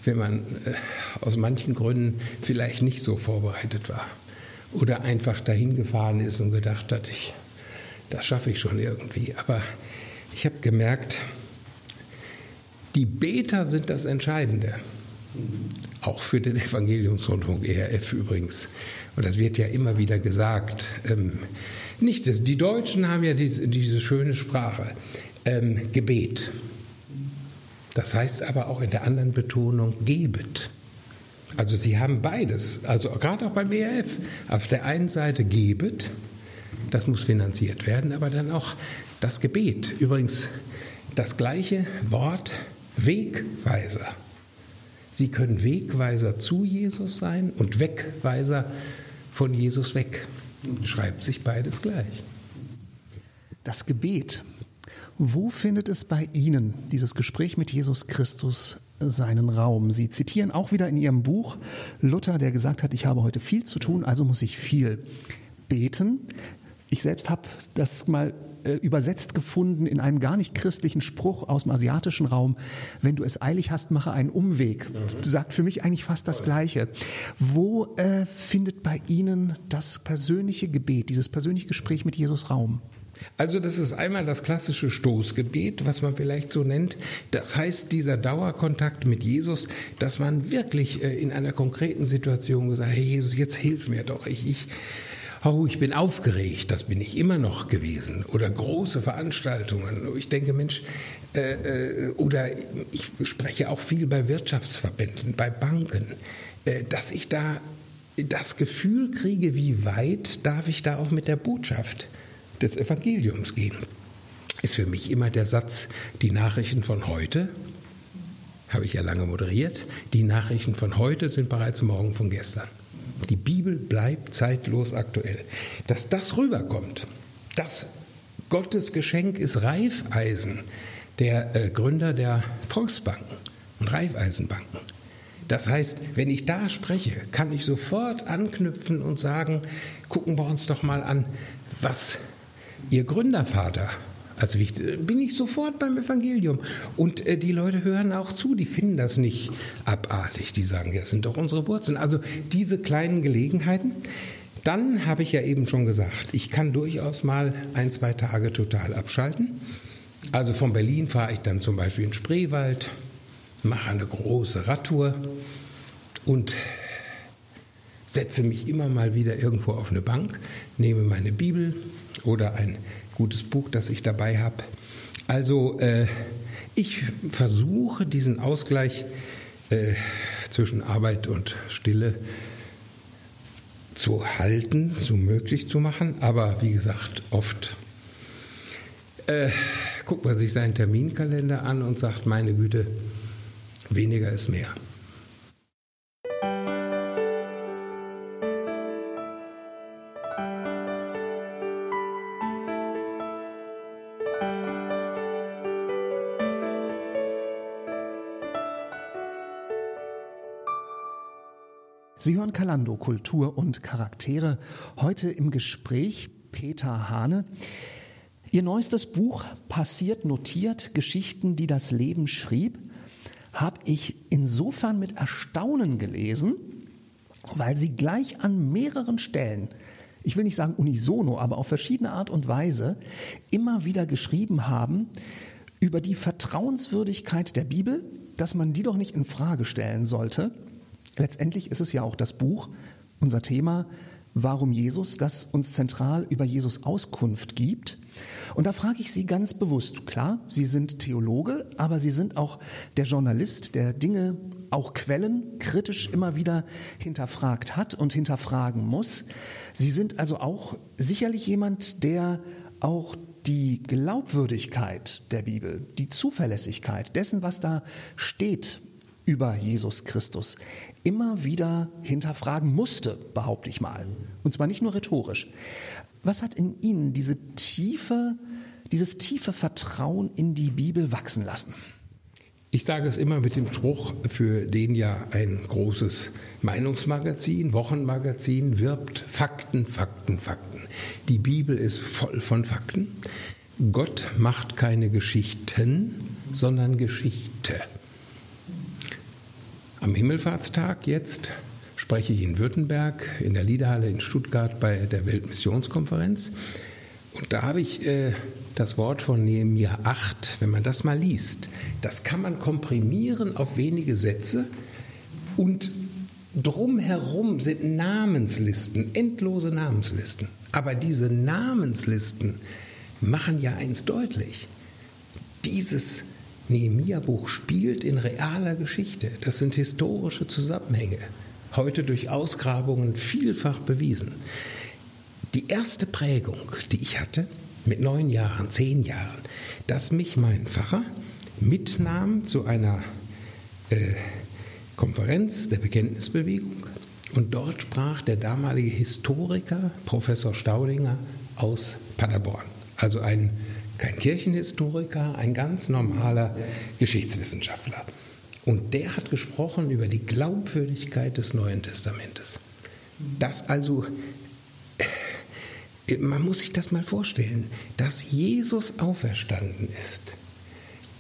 C: wenn man äh, aus manchen Gründen vielleicht nicht so vorbereitet war oder einfach dahin gefahren ist und gedacht hat, ich, das schaffe ich schon irgendwie. Aber ich habe gemerkt, die Beter sind das Entscheidende. Auch für den Evangeliumsrundfunk ERF übrigens. Und das wird ja immer wieder gesagt. Ähm, nicht. Die Deutschen haben ja diese, diese schöne Sprache. Ähm, Gebet. Das heißt aber auch in der anderen Betonung gebet. Also sie haben beides. Also gerade auch beim ERF. Auf der einen Seite gebet, das muss finanziert werden, aber dann auch das Gebet. Übrigens das gleiche Wort Wegweiser. Sie können Wegweiser zu Jesus sein und Wegweiser von Jesus weg schreibt sich beides gleich.
B: Das Gebet. Wo findet es bei Ihnen, dieses Gespräch mit Jesus Christus, seinen Raum? Sie zitieren auch wieder in Ihrem Buch Luther, der gesagt hat, ich habe heute viel zu tun, also muss ich viel beten. Ich selbst habe das mal äh, übersetzt gefunden in einem gar nicht christlichen Spruch aus dem asiatischen Raum. Wenn du es eilig hast, mache einen Umweg. Mhm. Sagt für mich eigentlich fast das Gleiche. Wo äh, findet bei Ihnen das persönliche Gebet, dieses persönliche Gespräch mit Jesus Raum?
C: Also das ist einmal das klassische Stoßgebet, was man vielleicht so nennt. Das heißt, dieser Dauerkontakt mit Jesus, dass man wirklich äh, in einer konkreten Situation gesagt, hey Jesus, jetzt hilf mir doch. Ich, ich, oh, ich bin aufgeregt, das bin ich immer noch gewesen. Oder große Veranstaltungen. Ich denke, Mensch, äh, äh, oder ich spreche auch viel bei Wirtschaftsverbänden, bei Banken, äh, dass ich da das Gefühl kriege, wie weit darf ich da auch mit der Botschaft des Evangeliums gehen. Ist für mich immer der Satz, die Nachrichten von heute, habe ich ja lange moderiert, die Nachrichten von heute sind bereits morgen von gestern. Die Bibel bleibt zeitlos aktuell. Dass das rüberkommt, das Gottes Geschenk ist Reifeisen, der äh, Gründer der Volksbanken und Reifeisenbanken. Das heißt, wenn ich da spreche, kann ich sofort anknüpfen und sagen, gucken wir uns doch mal an, was Ihr Gründervater. Also bin ich sofort beim Evangelium. Und äh, die Leute hören auch zu, die finden das nicht abartig. Die sagen, ja, das sind doch unsere Wurzeln. Also diese kleinen Gelegenheiten. Dann habe ich ja eben schon gesagt, ich kann durchaus mal ein, zwei Tage total abschalten. Also von Berlin fahre ich dann zum Beispiel in Spreewald, mache eine große Radtour und setze mich immer mal wieder irgendwo auf eine Bank, nehme meine Bibel, oder ein gutes Buch, das ich dabei habe. Also äh, ich versuche diesen Ausgleich äh, zwischen Arbeit und Stille zu halten, so möglich zu machen. Aber wie gesagt, oft äh, guckt man sich seinen Terminkalender an und sagt, meine Güte, weniger ist mehr.
B: Sie hören Kalando Kultur und Charaktere. Heute im Gespräch Peter Hane. Ihr neuestes Buch Passiert notiert Geschichten, die das Leben schrieb, habe ich insofern mit Erstaunen gelesen, weil Sie gleich an mehreren Stellen ich will nicht sagen unisono, aber auf verschiedene Art und Weise immer wieder geschrieben haben über die Vertrauenswürdigkeit der Bibel, dass man die doch nicht in Frage stellen sollte Letztendlich ist es ja auch das Buch, unser Thema, warum Jesus, das uns zentral über Jesus Auskunft gibt. Und da frage ich Sie ganz bewusst, klar, Sie sind Theologe, aber Sie sind auch der Journalist, der Dinge, auch Quellen kritisch immer wieder hinterfragt hat und hinterfragen muss. Sie sind also auch sicherlich jemand, der auch die Glaubwürdigkeit der Bibel, die Zuverlässigkeit dessen, was da steht über Jesus Christus, immer wieder hinterfragen musste, behaupte ich mal. Und zwar nicht nur rhetorisch. Was hat in Ihnen diese tiefe, dieses tiefe Vertrauen in die Bibel wachsen lassen?
C: Ich sage es immer mit dem Spruch, für den ja ein großes Meinungsmagazin, Wochenmagazin wirbt, Fakten, Fakten, Fakten. Die Bibel ist voll von Fakten. Gott macht keine Geschichten, sondern Geschichte. Am Himmelfahrtstag jetzt spreche ich in Württemberg in der Liederhalle in Stuttgart bei der Weltmissionskonferenz. Und da habe ich äh, das Wort von Nehemiah 8, wenn man das mal liest, das kann man komprimieren auf wenige Sätze und drumherum sind Namenslisten, endlose Namenslisten. Aber diese Namenslisten machen ja eins deutlich. Dieses Nehemia-Buch spielt in realer Geschichte. Das sind historische Zusammenhänge, heute durch Ausgrabungen vielfach bewiesen. Die erste Prägung, die ich hatte, mit neun Jahren, zehn Jahren, dass mich mein Pfarrer mitnahm zu einer äh, Konferenz der Bekenntnisbewegung und dort sprach der damalige Historiker Professor Staudinger aus Paderborn, also ein kein Kirchenhistoriker, ein ganz normaler Geschichtswissenschaftler. Und der hat gesprochen über die Glaubwürdigkeit des Neuen Testamentes. Dass also man muss sich das mal vorstellen, dass Jesus auferstanden ist,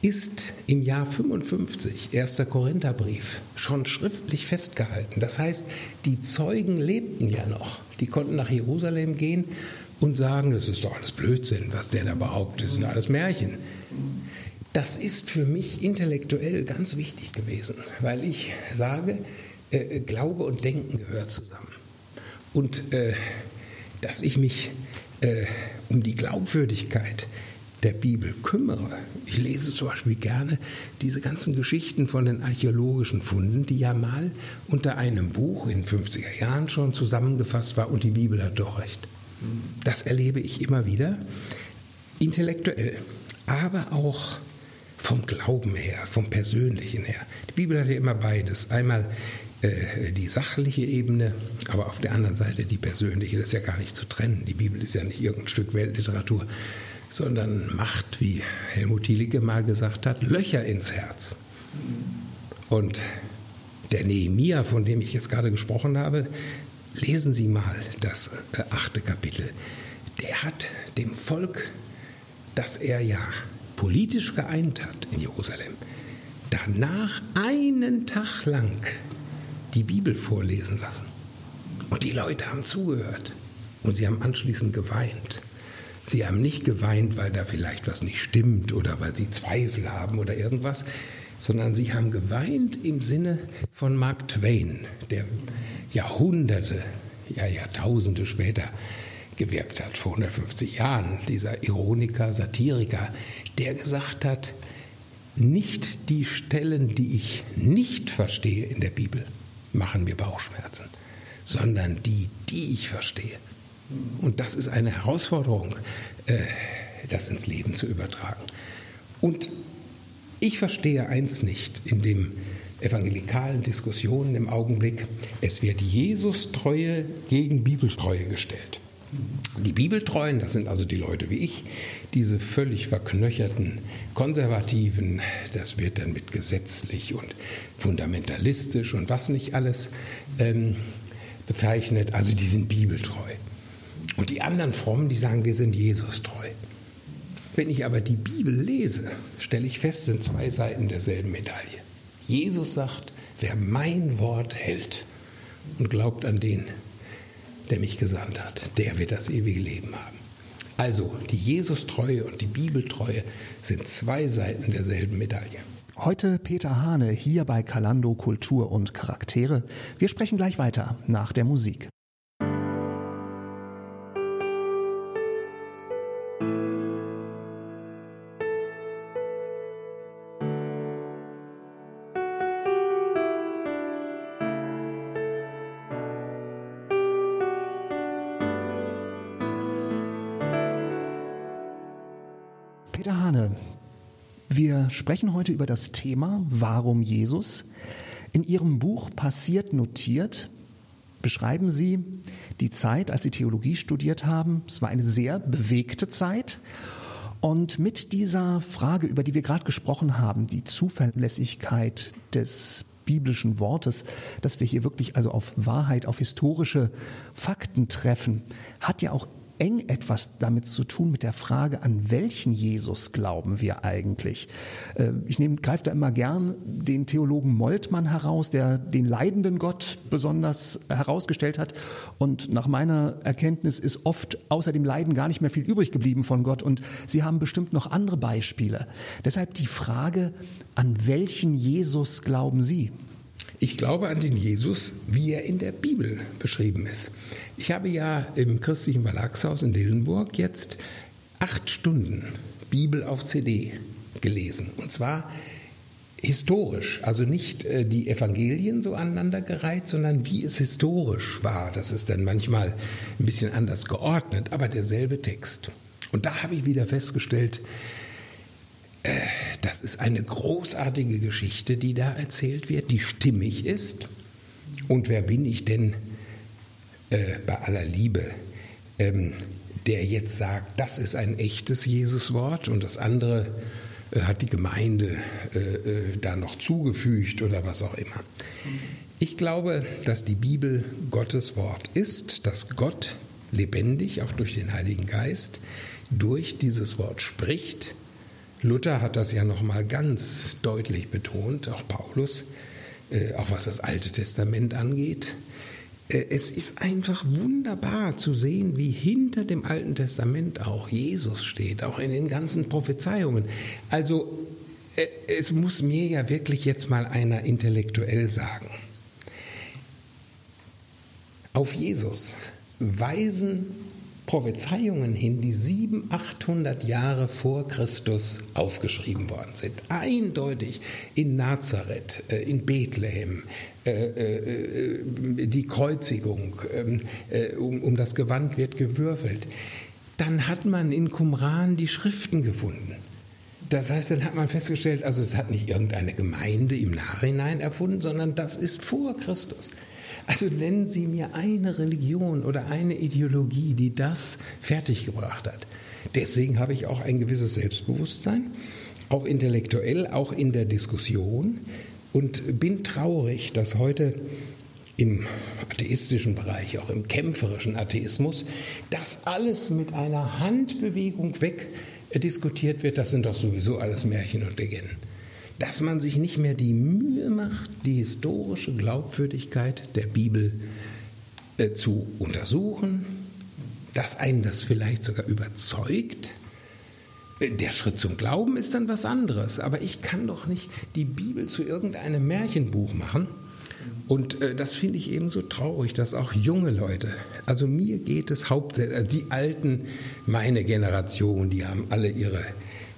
C: ist im Jahr 55, 1. Korintherbrief, schon schriftlich festgehalten. Das heißt, die Zeugen lebten ja noch. Die konnten nach Jerusalem gehen und sagen, das ist doch alles Blödsinn, was der da behauptet, das sind alles Märchen. Das ist für mich intellektuell ganz wichtig gewesen, weil ich sage, äh, Glaube und Denken gehört zusammen. Und äh, dass ich mich äh, um die Glaubwürdigkeit der Bibel kümmere. Ich lese zum Beispiel gerne diese ganzen Geschichten von den archäologischen Funden, die ja mal unter einem Buch in 50er Jahren schon zusammengefasst war und die Bibel hat doch recht. Das erlebe ich immer wieder, intellektuell, aber auch vom Glauben her, vom Persönlichen her. Die Bibel hat ja immer beides. Einmal äh, die sachliche Ebene, aber auf der anderen Seite die persönliche. Das ist ja gar nicht zu trennen. Die Bibel ist ja nicht irgendein Stück Weltliteratur, sondern macht, wie Helmut Thielicke mal gesagt hat, Löcher ins Herz. Und der Nehemia, von dem ich jetzt gerade gesprochen habe, lesen Sie mal das äh, achte Kapitel. Der hat dem Volk, das er ja politisch geeint hat in Jerusalem, danach einen Tag lang die Bibel vorlesen lassen. Und die Leute haben zugehört. Und sie haben anschließend geweint. Sie haben nicht geweint, weil da vielleicht was nicht stimmt oder weil sie Zweifel haben oder irgendwas, sondern sie haben geweint im Sinne von Mark Twain, der Jahrhunderte, ja Jahrtausende später gewirkt hat, vor 150 Jahren, dieser Ironiker, Satiriker, der gesagt hat, nicht die Stellen, die ich nicht verstehe in der Bibel, machen mir Bauchschmerzen, sondern die, die ich verstehe. Und das ist eine Herausforderung, äh, das ins Leben zu übertragen. Und ich verstehe eins nicht in den evangelikalen Diskussionen im Augenblick. Es wird Jesus-Treue gegen Bibeltreue gestellt. Die Bibeltreuen, das sind also die Leute wie ich, diese völlig verknöcherten Konservativen, das wird dann mit gesetzlich und fundamentalistisch und was nicht alles ähm, bezeichnet, also die sind bibeltreu. Und die anderen Frommen, die sagen, wir sind Jesus treu. Wenn ich aber die Bibel lese, stelle ich fest, sind zwei Seiten derselben Medaille. Jesus sagt, wer mein Wort hält und glaubt an den, der mich gesandt hat, der wird das ewige Leben haben. Also die Jesus-Treue und die Bibeltreue sind zwei Seiten derselben Medaille.
B: Heute Peter Hane hier bei Kalando Kultur und Charaktere. Wir sprechen gleich weiter nach der Musik. Sprechen heute über das Thema Warum Jesus. In Ihrem Buch Passiert notiert beschreiben Sie die Zeit, als Sie Theologie studiert haben. Es war eine sehr bewegte Zeit. Und mit dieser Frage, über die wir gerade gesprochen haben, die Zuverlässigkeit des biblischen Wortes, dass wir hier wirklich also auf Wahrheit, auf historische Fakten treffen, hat ja auch eng etwas damit zu tun mit der Frage, an welchen Jesus glauben wir eigentlich? Äh, ich nehme, greife da immer gern den Theologen Moltmann heraus, der den leidenden Gott besonders herausgestellt hat. Und nach meiner Erkenntnis ist oft außer dem Leiden gar nicht mehr viel übrig geblieben von Gott. Und Sie haben bestimmt noch andere Beispiele. Deshalb die Frage, an welchen Jesus glauben Sie?
C: Ich glaube an den Jesus, wie er in der Bibel beschrieben ist. Ich habe ja im christlichen Verlagshaus in Dillenburg jetzt acht Stunden Bibel auf CD gelesen. Und zwar historisch, also nicht äh, die Evangelien so aneinandergereiht, sondern wie es historisch war. Das ist dann manchmal ein bisschen anders geordnet, aber derselbe Text. Und da habe ich wieder festgestellt, das ist eine großartige Geschichte, die da erzählt wird, die stimmig ist. Und wer bin ich denn äh, bei aller Liebe, ähm, der jetzt sagt, das ist ein echtes Jesuswort und das andere äh, hat die Gemeinde äh, äh, da noch zugefügt oder was auch immer. Ich glaube, dass die Bibel Gottes Wort ist, dass Gott lebendig, auch durch den Heiligen Geist, durch dieses Wort spricht. Luther hat das ja nochmal ganz deutlich betont, auch Paulus, äh, auch was das Alte Testament angeht. Äh, es ist einfach wunderbar zu sehen, wie hinter dem Alten Testament auch Jesus steht, auch in den ganzen Prophezeiungen. Also äh, es muss mir ja wirklich jetzt mal einer intellektuell sagen. Auf Jesus weisen Prophezeiungen hin, die 700, 800 Jahre vor Christus aufgeschrieben worden sind. Eindeutig in Nazareth, äh, in Bethlehem, äh, die Kreuzigung, ähm, um das Gewand wird gewürfelt. Dann hat man in Qumran die Schriften gefunden. Das heißt, dann hat man festgestellt, also es hat nicht irgendeine Gemeinde im Nachhinein erfunden, sondern das ist vor Christus. Also nennen Sie mir eine Religion oder eine Ideologie, die das fertiggebracht hat. Deswegen habe ich auch ein gewisses Selbstbewusstsein, auch intellektuell, auch in der Diskussion und bin traurig, dass heute im atheistischen Bereich, auch im kämpferischen Atheismus, das alles mit einer Handbewegung weg diskutiert wird, das sind doch sowieso alles Märchen und Legenden. Dass man sich nicht mehr die Mühe macht, die historische Glaubwürdigkeit der Bibel äh, zu untersuchen, dass einen das vielleicht sogar überzeugt. Äh, der Schritt zum Glauben ist dann was anderes, aber ich kann doch nicht die Bibel zu irgendeinem Märchenbuch machen und äh, das finde ich eben so traurig, dass auch junge Leute, also mir geht es hauptsächlich, also die Alten, meine Generation, die haben alle ihre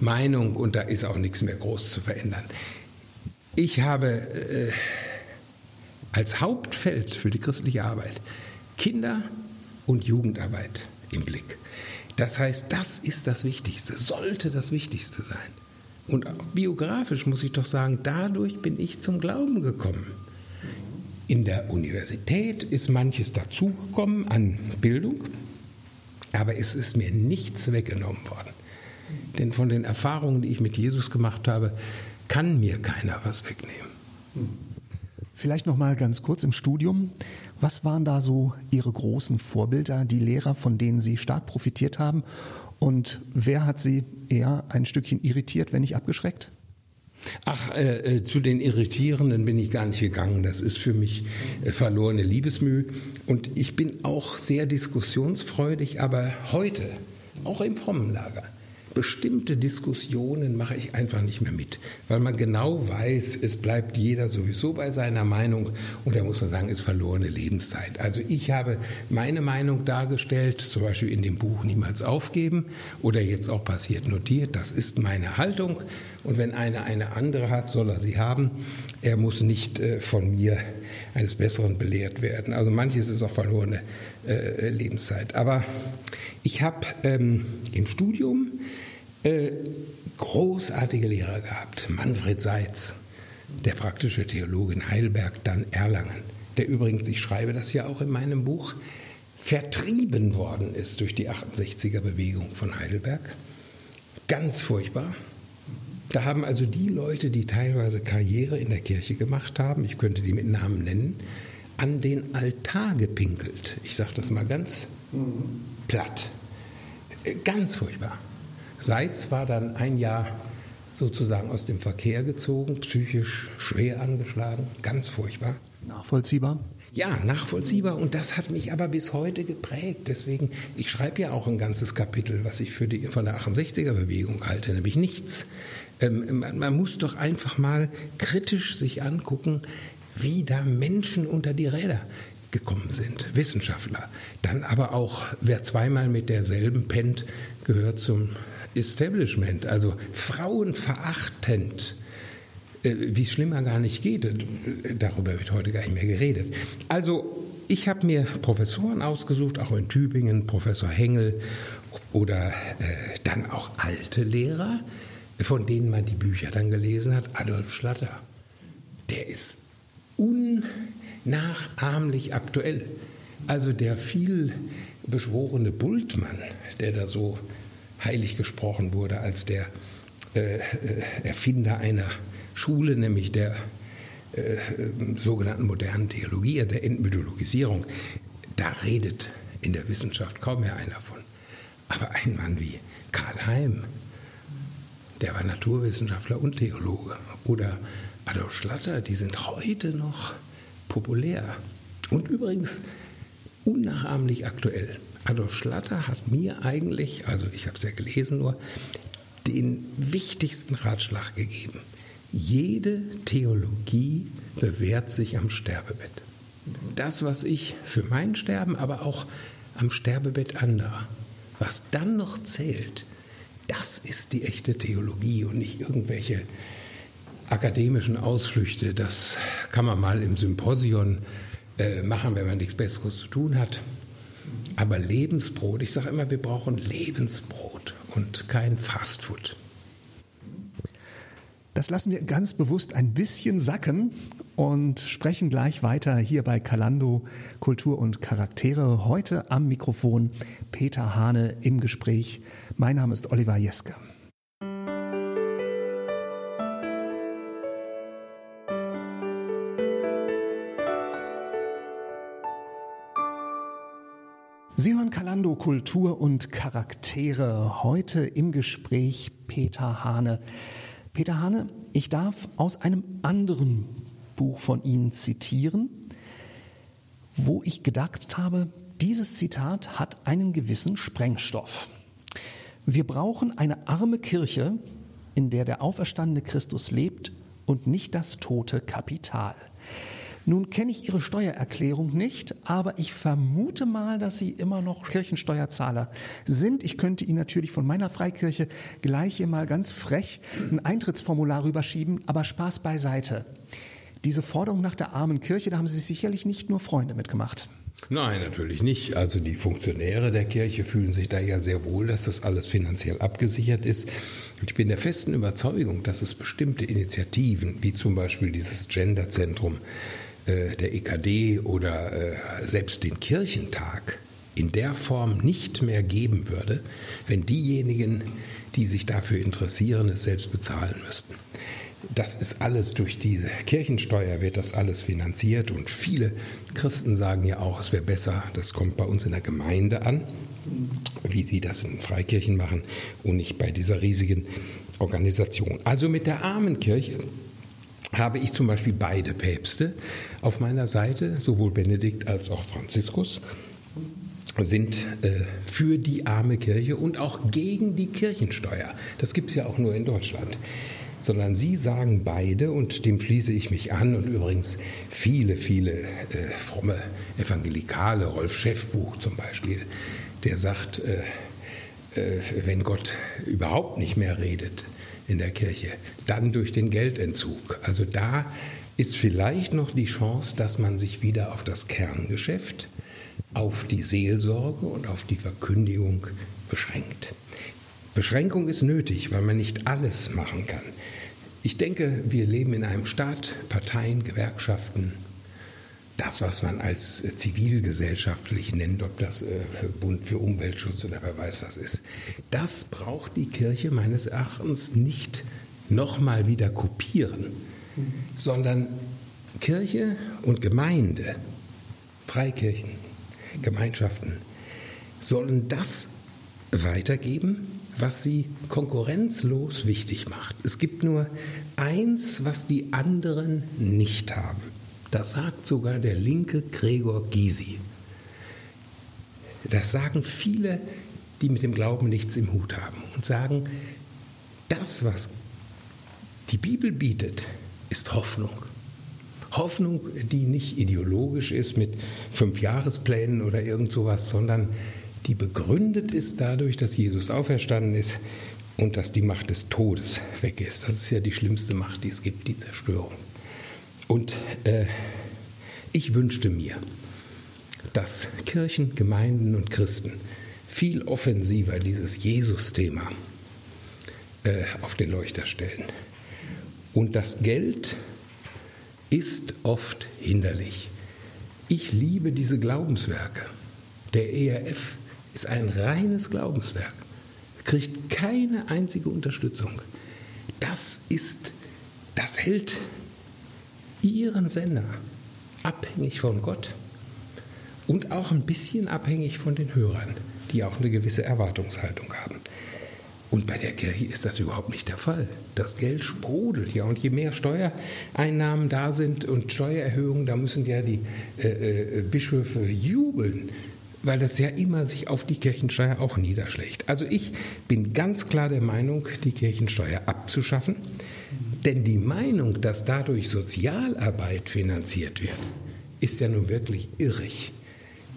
C: Meinung und da ist auch nichts mehr groß zu verändern. Ich habe äh, als Hauptfeld für die christliche Arbeit Kinder- und Jugendarbeit im Blick. Das heißt, das ist das Wichtigste, sollte das Wichtigste sein. Und biografisch muss ich doch sagen, dadurch bin ich zum Glauben gekommen. In der Universität ist manches dazugekommen an Bildung, aber es ist mir nichts weggenommen worden. Denn von den Erfahrungen, die ich mit Jesus gemacht habe, kann mir keiner was wegnehmen.
B: Vielleicht noch mal ganz kurz im Studium. Was waren da so Ihre großen Vorbilder, die Lehrer, von denen Sie stark profitiert haben? Und wer hat Sie eher ein Stückchen irritiert, wenn nicht abgeschreckt?
C: Ach, äh, äh, zu den Irritierenden bin ich gar nicht gegangen. Das ist für mich äh, verlorene Liebesmüh. Und ich bin auch sehr diskussionsfreudig, aber heute, auch im frommen Lager, bestimmte Diskussionen mache ich einfach nicht mehr mit, weil man genau weiß, es bleibt jeder sowieso bei seiner Meinung und da muss man sagen, ist verlorene Lebenszeit. Also ich habe meine Meinung dargestellt, zum Beispiel in dem Buch Niemals aufgeben oder jetzt auch passiert notiert, das ist meine Haltung und wenn einer eine andere hat, soll er sie haben. Er muss nicht äh, von mir eines Besseren belehrt werden. Also manches ist auch verlorene äh, Lebenszeit. Aber ich habe ähm, im Studium äh, großartige Lehrer gehabt. Manfred Seitz, der praktische Theologe in Heidelberg, dann Erlangen, der übrigens, ich schreibe das ja auch in meinem Buch, vertrieben worden ist durch die 68er Bewegung von Heidelberg. Ganz furchtbar. Da haben also die Leute, die teilweise Karriere in der Kirche gemacht haben, ich könnte die mit Namen nennen, an den Altar gepinkelt. Ich sage das mal ganz platt. Äh, ganz furchtbar. Seitz war dann ein Jahr sozusagen aus dem Verkehr gezogen, psychisch schwer angeschlagen, ganz furchtbar.
B: Nachvollziehbar?
C: Ja, nachvollziehbar und das hat mich aber bis heute geprägt. Deswegen, ich schreibe ja auch ein ganzes Kapitel, was ich für die, von der 68er-Bewegung halte, nämlich nichts. Ähm, man, man muss doch einfach mal kritisch sich angucken, wie da Menschen unter die Räder gekommen sind, Wissenschaftler. Dann aber auch, wer zweimal mit derselben pennt, gehört zum Establishment, also frauenverachtend, äh, wie schlimmer gar nicht geht. Darüber wird heute gar nicht mehr geredet. Also ich habe mir Professoren ausgesucht, auch in Tübingen, Professor Hengel oder äh, dann auch alte Lehrer, von denen man die Bücher dann gelesen hat. Adolf Schlatter, der ist unnachahmlich aktuell. Also der viel beschworene Bultmann, der da so heilig gesprochen wurde als der äh, äh, Erfinder einer Schule, nämlich der äh, sogenannten modernen Theologie, der Entmythologisierung, da redet in der Wissenschaft kaum mehr einer von. Aber ein Mann wie Karl Heim, der war Naturwissenschaftler und Theologe. Oder Adolf Schlatter, die sind heute noch populär. Und übrigens unnachahmlich aktuell. Adolf Schlatter hat mir eigentlich, also ich habe es ja gelesen nur, den wichtigsten Ratschlag gegeben. Jede Theologie bewährt sich am Sterbebett. Das, was ich für mein Sterben, aber auch am Sterbebett anderer, was dann noch zählt, das ist die echte Theologie und nicht irgendwelche akademischen Ausflüchte. Das kann man mal im Symposion äh, machen, wenn man nichts Besseres zu tun hat. Aber Lebensbrot, ich sage immer, wir brauchen Lebensbrot und kein Fastfood.
B: Das lassen wir ganz bewusst ein bisschen sacken und sprechen gleich weiter hier bei Kalando Kultur und Charaktere. Heute am Mikrofon Peter Hane im Gespräch. Mein Name ist Oliver Jeske. Kalando Kultur und Charaktere. Heute im Gespräch Peter Hane. Peter Hane, ich darf aus einem anderen Buch von Ihnen zitieren, wo ich gedacht habe, dieses Zitat hat einen gewissen Sprengstoff. Wir brauchen eine arme Kirche, in der der auferstandene Christus lebt und nicht das tote Kapital. Nun kenne ich Ihre Steuererklärung nicht, aber ich vermute mal, dass Sie immer noch Kirchensteuerzahler sind. Ich könnte Ihnen natürlich von meiner Freikirche gleich hier mal ganz frech ein Eintrittsformular rüberschieben, aber Spaß beiseite. Diese Forderung nach der armen Kirche, da haben Sie sicherlich nicht nur Freunde mitgemacht.
C: Nein, natürlich nicht. Also die Funktionäre der Kirche fühlen sich da ja sehr wohl, dass das alles finanziell abgesichert ist. Ich bin der festen Überzeugung, dass es bestimmte Initiativen, wie zum Beispiel dieses Genderzentrum, äh, der EKD oder äh, selbst den Kirchentag in der Form nicht mehr geben würde, wenn diejenigen, die sich dafür interessieren, es selbst bezahlen müssten. Das ist alles durch diese Kirchensteuer wird das alles finanziert und viele Christen sagen ja auch, es wäre besser, das kommt bei uns in der Gemeinde an, wie sie das in Freikirchen machen und nicht bei dieser riesigen Organisation. Also mit der armen Kirche habe ich zum Beispiel beide Päpste auf meiner Seite, sowohl Benedikt als auch Franziskus, sind äh, für die arme Kirche und auch gegen die Kirchensteuer. Das gibt es ja auch nur in Deutschland. Sondern sie sagen beide, und dem schließe ich mich an, und übrigens viele, viele äh, fromme Evangelikale, Rolf Schäffbuch zum Beispiel, der sagt, äh, äh wenn Gott überhaupt nicht mehr redet, in der Kirche. Dann durch den Geldentzug. Also da ist vielleicht noch die Chance, dass man sich wieder auf das Kerngeschäft, auf die Seelsorge und auf die Verkündigung beschränkt. Beschränkung ist nötig, weil man nicht alles machen kann. Ich denke, wir leben in einem Staat, Parteien, Gewerkschaften, das, was man als äh, zivilgesellschaftlich nennt, ob das äh, Bund für Umweltschutz oder wer weiß was ist, das braucht die Kirche meines Erachtens nicht nochmal wieder kopieren, sondern Kirche und Gemeinde, Freikirchen, Gemeinschaften sollen das weitergeben, was sie konkurrenzlos wichtig macht. Es gibt nur eins, was die anderen nicht haben. Das sagt sogar der linke Gregor Gysi. Das sagen viele, die mit dem Glauben nichts im Hut haben und sagen, das, was die Bibel bietet, ist Hoffnung. Hoffnung, die nicht ideologisch ist mit fünf Jahresplänen oder irgend sowas, sondern die begründet ist dadurch, dass Jesus auferstanden ist und dass die Macht des Todes weg ist. Das ist ja die schlimmste Macht, die es gibt, die Zerstörung. Und äh, ich wünschte mir, dass Kirchen, Gemeinden und Christen viel offensiver dieses Jesus-Thema äh, auf den Leuchter stellen. Und das Geld ist oft hinderlich. Ich liebe diese Glaubenswerke. Der ERF ist ein reines Glaubenswerk, kriegt keine einzige Unterstützung. Das ist, das hält ihren Sender abhängig von Gott. und auch ein bisschen abhängig von den Hörern, die auch eine gewisse Erwartungshaltung haben. Und bei der Kirche ist das überhaupt nicht der Fall. Das Geld sprudelt ja. Und je mehr Steuereinnahmen da sind und Steuererhöhungen, da müssen ja die äh, äh, Bischöfe jubeln, weil das ja immer sich auf die Kirchensteuer auch niederschlägt. Also ich bin ganz klar der Meinung, die Kirchensteuer abzuschaffen. Denn die Meinung, dass dadurch Sozialarbeit finanziert wird, ist ja nun wirklich irrig.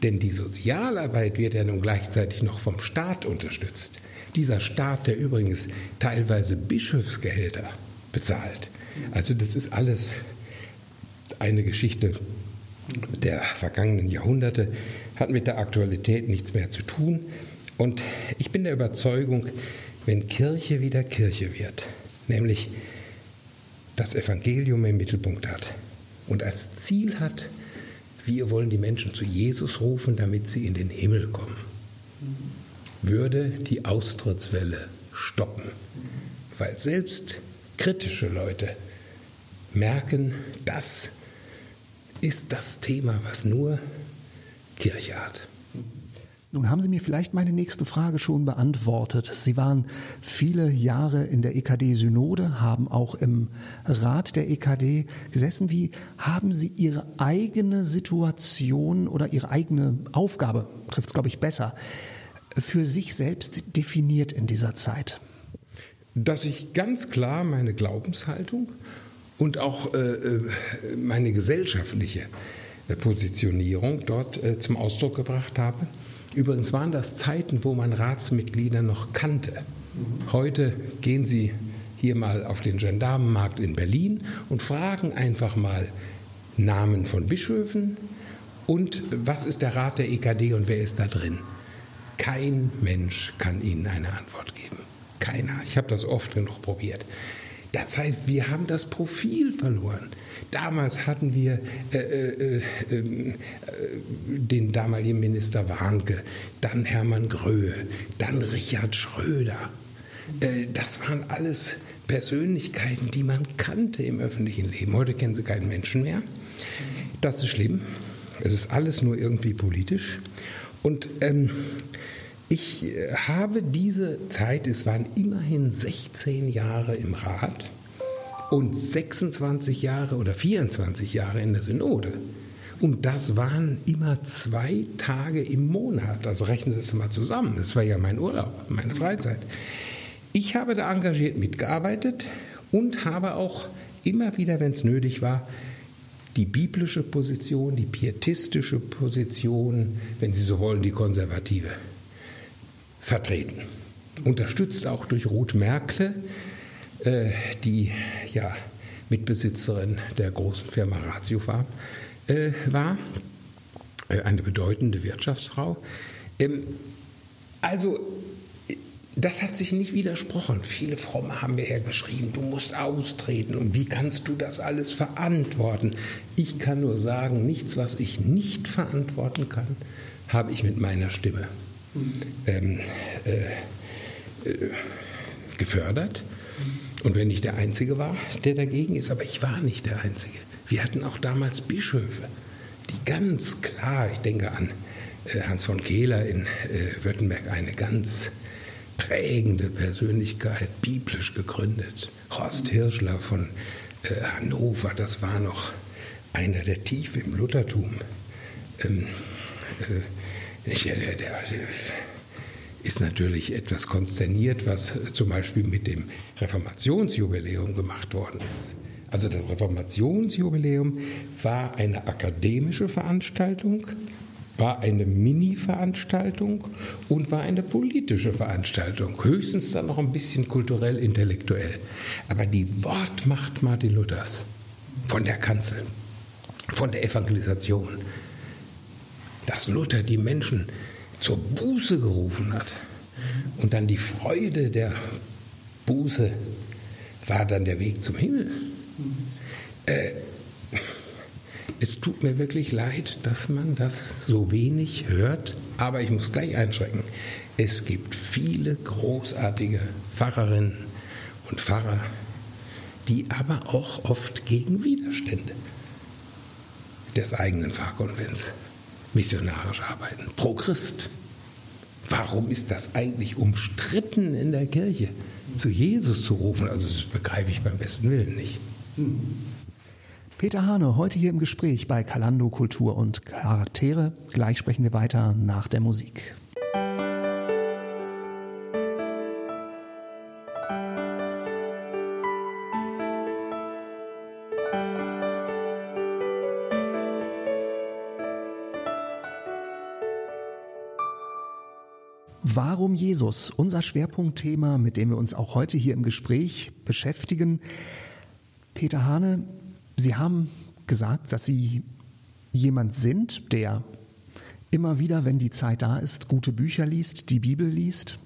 C: Denn die Sozialarbeit wird ja nun gleichzeitig noch vom Staat unterstützt. Dieser Staat, der übrigens teilweise Bischofsgehälter bezahlt. Also das ist alles eine Geschichte der vergangenen Jahrhunderte, hat mit der Aktualität nichts mehr zu tun. Und ich bin der Überzeugung, wenn Kirche wieder Kirche wird, nämlich das Evangelium im Mittelpunkt hat und als Ziel hat, wir wollen die Menschen zu Jesus rufen, damit sie in den Himmel kommen würde die Austrittswelle stoppen. Weil selbst kritische Leute merken, das ist das Thema, was nur Kirche hat.
B: Nun haben Sie mir vielleicht meine nächste Frage schon beantwortet. Sie waren viele Jahre in der EKD-Synode, haben auch im Rat der EKD gesessen. Wie haben Sie Ihre eigene Situation oder Ihre eigene Aufgabe, trifft es glaube ich besser, für sich selbst definiert in dieser Zeit?
C: Dass ich ganz klar meine Glaubenshaltung und auch äh, äh meine gesellschaftliche äh, Positionierung dort äh, zum Ausdruck gebracht habe. Übrigens waren das Zeiten, wo man Ratsmitglieder noch kannte. Heute gehen Sie hier mal auf den Gendarmenmarkt in Berlin und fragen einfach mal Namen von Bischöfen und was ist der Rat der EKD und wer ist da drin. Kein Mensch kann Ihnen eine Antwort geben. Keiner. Ich habe das oft genug probiert. Das heißt, wir haben das Profil verloren. Damals hatten wir äh, äh, äh, den damaligen Minister Warnke, dann Hermann Gröhe, dann Richard Schröder. Äh, das waren alles Persönlichkeiten, die man kannte im öffentlichen Leben. Heute kennen sie keinen Menschen mehr. Das ist schlimm. Es ist alles nur irgendwie politisch. Und ähm, ich äh, habe diese Zeit, es waren immerhin 16 Jahre im Rat und 26 Jahre oder 24 Jahre in der Synode. Und das waren immer zwei Tage im Monat. Also rechnen Sie es mal zusammen. Das war ja mein Urlaub, meine Freizeit. Ich habe da engagiert mitgearbeitet und habe auch immer wieder, wenn es nötig war, die biblische Position, die pietistische Position, wenn Sie so wollen, die konservative, vertreten. Unterstützt auch durch Ruth Merkle, die ja Mitbesitzerin der großen Firma Ratio Farm äh, war, äh, eine bedeutende Wirtschaftsfrau. Ähm, also das hat sich nicht widersprochen. Viele Fromme haben mir ja geschrieben, du musst austreten und wie kannst du das alles verantworten? Ich kann nur sagen, nichts, was ich nicht verantworten kann, habe ich mit meiner Stimme ähm, äh, äh, gefördert. Und wenn ich der Einzige war, der dagegen ist, aber ich war nicht der Einzige. Wir hatten auch damals Bischöfe, die ganz klar, ich denke an äh, Hans von Kehler in äh, Württemberg, eine ganz prägende Persönlichkeit, biblisch gegründet. Horst Hirschler von äh, Hannover, das war noch einer der Tiefe im Luthertum. Ähm, äh, der, der, der, ist natürlich etwas konsterniert, was zum Beispiel mit dem Reformationsjubiläum gemacht worden ist. Also das Reformationsjubiläum war eine akademische Veranstaltung, war eine Mini-Veranstaltung und war eine politische Veranstaltung. Höchstens dann noch ein bisschen kulturell-intellektuell. Aber die Wortmacht Martin Luthers von der Kanzel, von der Evangelisation, dass Luther die Menschen zur Buße gerufen hat und dann die Freude der Buße war dann der Weg zum Himmel. Äh, es tut mir wirklich leid, dass man das so wenig hört, aber ich muss gleich einschränken. Es gibt viele großartige Pfarrerinnen und Pfarrer, die aber auch oft gegen Widerstände des eigenen Pfarrkonvents missionarisch arbeiten. Pro Christ. Warum ist das eigentlich umstritten in der Kirche, zu Jesus zu rufen? Also das begreife ich beim besten Willen nicht.
B: Peter Hane, heute hier im Gespräch bei Kalando Kultur und Charaktere. Gleich sprechen wir weiter nach der Musik. Warum Jesus? Unser Schwerpunktthema, mit dem wir uns auch heute hier im Gespräch beschäftigen. Peter Hane, Sie haben gesagt, dass Sie jemand sind, der immer wieder, wenn die Zeit da ist, gute Bücher liest, die Bibel liest.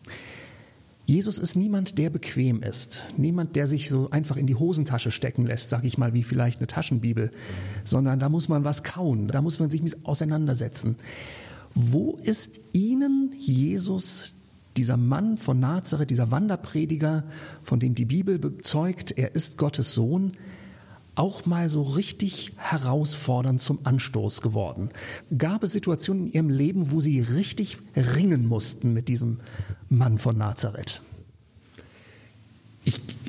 B: Jesus ist niemand, der bequem ist, niemand, der sich so einfach in die Hosentasche stecken lässt, sag ich mal, wie vielleicht eine Taschenbibel, sondern da muss man was kauen, da muss man sich auseinandersetzen. Wo ist Ihnen Jesus, dieser Mann von Nazareth, dieser Wanderprediger, von dem die Bibel bezeugt, er ist Gottes Sohn, auch mal so richtig herausfordernd zum Anstoß geworden? Gab es Situationen in Ihrem Leben, wo Sie richtig ringen mussten mit diesem Mann von Nazareth?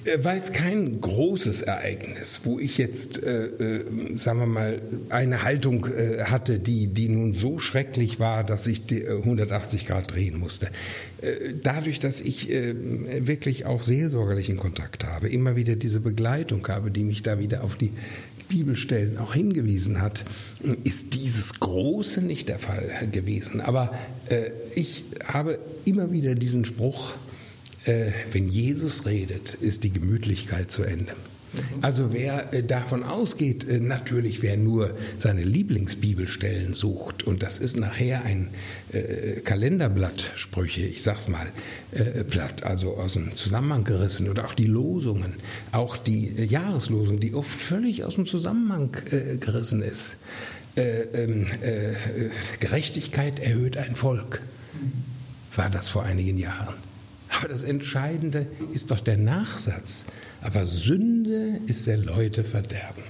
C: Äh, war jetzt kein großes Ereignis, wo ich jetzt, äh, äh, sagen wir mal, eine Haltung äh, hatte, die, die nun so schrecklich war, dass ich die, 180 äh, Grad drehen musste. Dadurch, dass ich wirklich auch seelsorgerlichen Kontakt habe, immer wieder diese Begleitung habe, die mich da wieder auf die Bibelstellen auch hingewiesen hat, ist dieses Große nicht der Fall gewesen. Aber ich habe immer wieder diesen Spruch, äh, wenn Jesus redet, ist die Gemütlichkeit zu Ende. Also wer äh, davon ausgeht, äh, natürlich wer nur seine Lieblingsbibelstellen sucht und das ist nachher ein äh, Kalenderblatt Sprüche, ich sag's mal äh, platt, also aus dem Zusammenhang gerissen oder auch die Losungen, auch die äh, Jahreslosung, die oft völlig aus dem Zusammenhang äh, gerissen ist. Ähm, Gerechtigkeit erhöht ein Volk, war das vor einigen Jahren. Aber das Entscheidende ist doch der Nachsatz. Aber Sünde ist der Leute Verderben.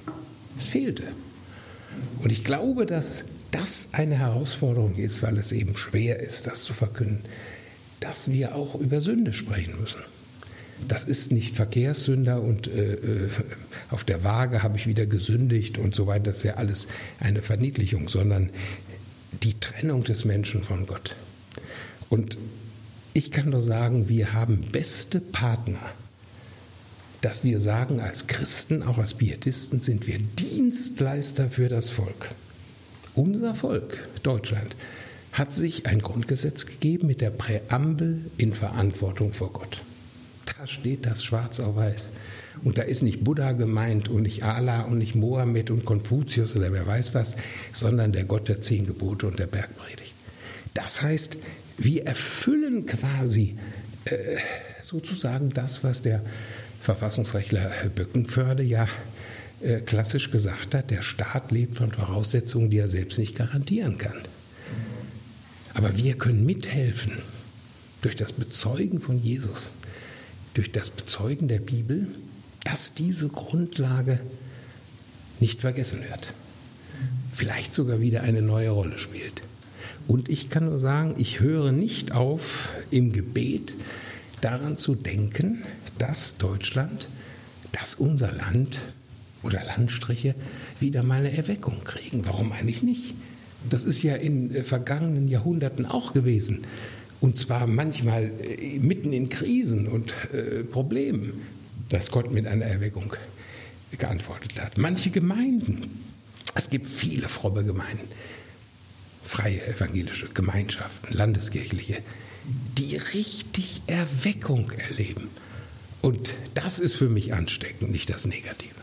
C: Es fehlte. Und ich glaube, dass das eine Herausforderung ist, weil es eben schwer ist, das zu verkünden, dass wir auch über Sünde sprechen müssen. Das ist nicht Verkehrssünder und äh, äh auf der Waage habe ich wieder gesündigt und so weiter. Das ist ja alles eine Verniedlichung, sondern die Trennung des Menschen von Gott. Und ich kann nur sagen, wir haben beste Partner, dass wir sagen, als Christen, auch als Pietisten, sind wir Dienstleister für das Volk. Unser Volk, Deutschland, hat sich ein Grundgesetz gegeben mit der Präambel in Verantwortung vor Gott. Da steht das schwarz auf weiß. Und da ist nicht Buddha gemeint und nicht Allah und nicht Mohammed und Konfuzius oder wer weiß was, sondern der Gott der zehn Gebote und der Bergpredigt. Das heißt, wir erfüllen quasi äh, sozusagen das, was der Verfassungsrechtler Böckenförde ja äh, klassisch gesagt hat, der Staat lebt von Voraussetzungen, die er selbst nicht garantieren kann. Aber wir können mithelfen durch das Bezeugen von Jesus, durch das Bezeugen der Bibel, dass diese Grundlage nicht vergessen wird. Vielleicht sogar wieder eine neue Rolle spielt. Und ich kann nur sagen, ich höre nicht auf, im Gebet daran zu denken, dass Deutschland, dass unser Land oder Landstriche wieder mal eine Erweckung kriegen. Warum eigentlich nicht? Das ist ja in äh, vergangenen Jahrhunderten auch gewesen. Und zwar manchmal äh, mitten in Krisen und äh, Problemen, dass Gott mit einer Erweckung geantwortet hat. Manche Gemeinden, es gibt viele fromme Gemeinden, freie evangelische Gemeinschaften, landeskirchliche, die richtig Erweckung erleben. Und das ist für mich ansteckend, nicht das Negative.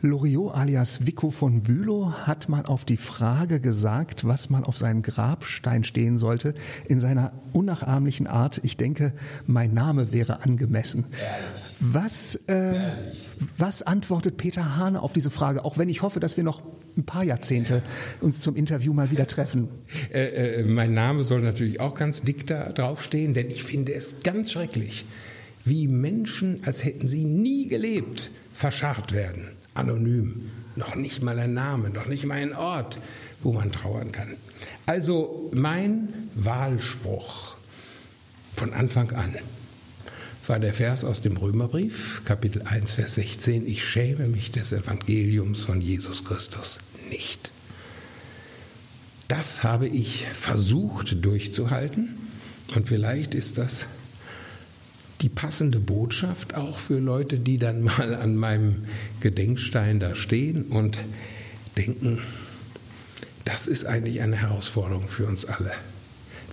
B: Loriot alias Vico von Bülow hat mal auf die Frage gesagt, was mal auf seinem Grabstein stehen sollte, in seiner unnachahmlichen Art, ich denke, mein Name wäre angemessen. Was, äh, was antwortet Peter Hane auf diese Frage, auch wenn ich hoffe, dass wir noch ein paar Jahrzehnte uns zum Interview mal wieder treffen?
C: Äh, äh, mein Name soll natürlich auch ganz dick da draufstehen, denn ich finde es ganz schrecklich, wie Menschen, als hätten sie nie gelebt, verscharrt werden anonym noch nicht mal ein Name, noch nicht mal ein Ort, wo man trauern kann. Also mein Wahlspruch von Anfang an war der Vers aus dem Römerbrief, Kapitel 1, Vers 16, ich schäme mich des Evangeliums von Jesus Christus nicht. Das habe ich versucht durchzuhalten und vielleicht ist das die passende Botschaft auch für Leute, die dann mal an meinem Gedenkstein da stehen und denken, das ist eigentlich eine Herausforderung für uns alle.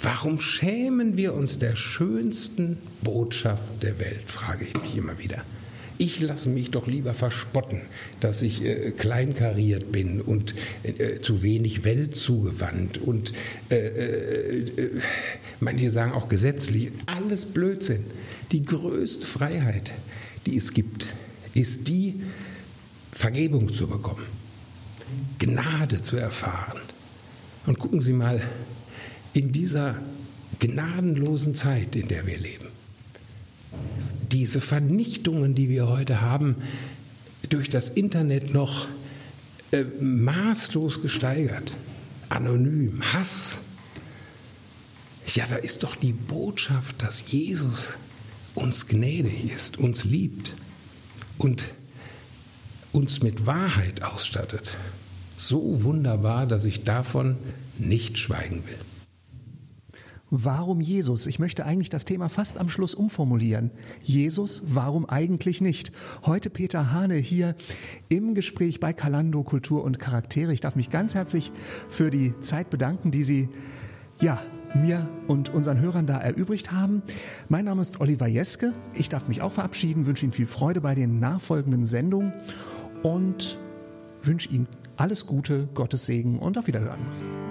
C: Warum schämen wir uns der schönsten Botschaft der Welt, frage ich mich immer wieder. Ich lasse mich doch lieber verspotten, dass ich äh, kleinkariert bin und äh, zu wenig weltzugewandt und äh, äh, äh, manche sagen auch gesetzlich. Alles Blödsinn. Die größte Freiheit, die es gibt, ist die, Vergebung zu bekommen, Gnade zu erfahren. Und gucken Sie mal, in dieser gnadenlosen Zeit, in der wir leben, diese Vernichtungen, die wir heute haben, durch das Internet noch äh, maßlos gesteigert, anonym, Hass. Ja, da ist doch die Botschaft, dass Jesus uns gnädig ist, uns liebt und uns mit Wahrheit ausstattet. So wunderbar, dass ich davon nicht schweigen will.
B: Warum Jesus? Ich möchte eigentlich das Thema fast am Schluss umformulieren. Jesus, warum eigentlich nicht? Heute Peter Hane hier im Gespräch bei Kalando Kultur und Charaktere. Ich darf mich ganz herzlich für die Zeit bedanken, die Sie ja, mir und unseren Hörern da erübrigt haben. Mein Name ist Oliver Jeske. Ich darf mich auch verabschieden, wünsche Ihnen viel Freude bei den nachfolgenden Sendungen und wünsche Ihnen alles Gute, Gottes Segen und auf Wiederhören.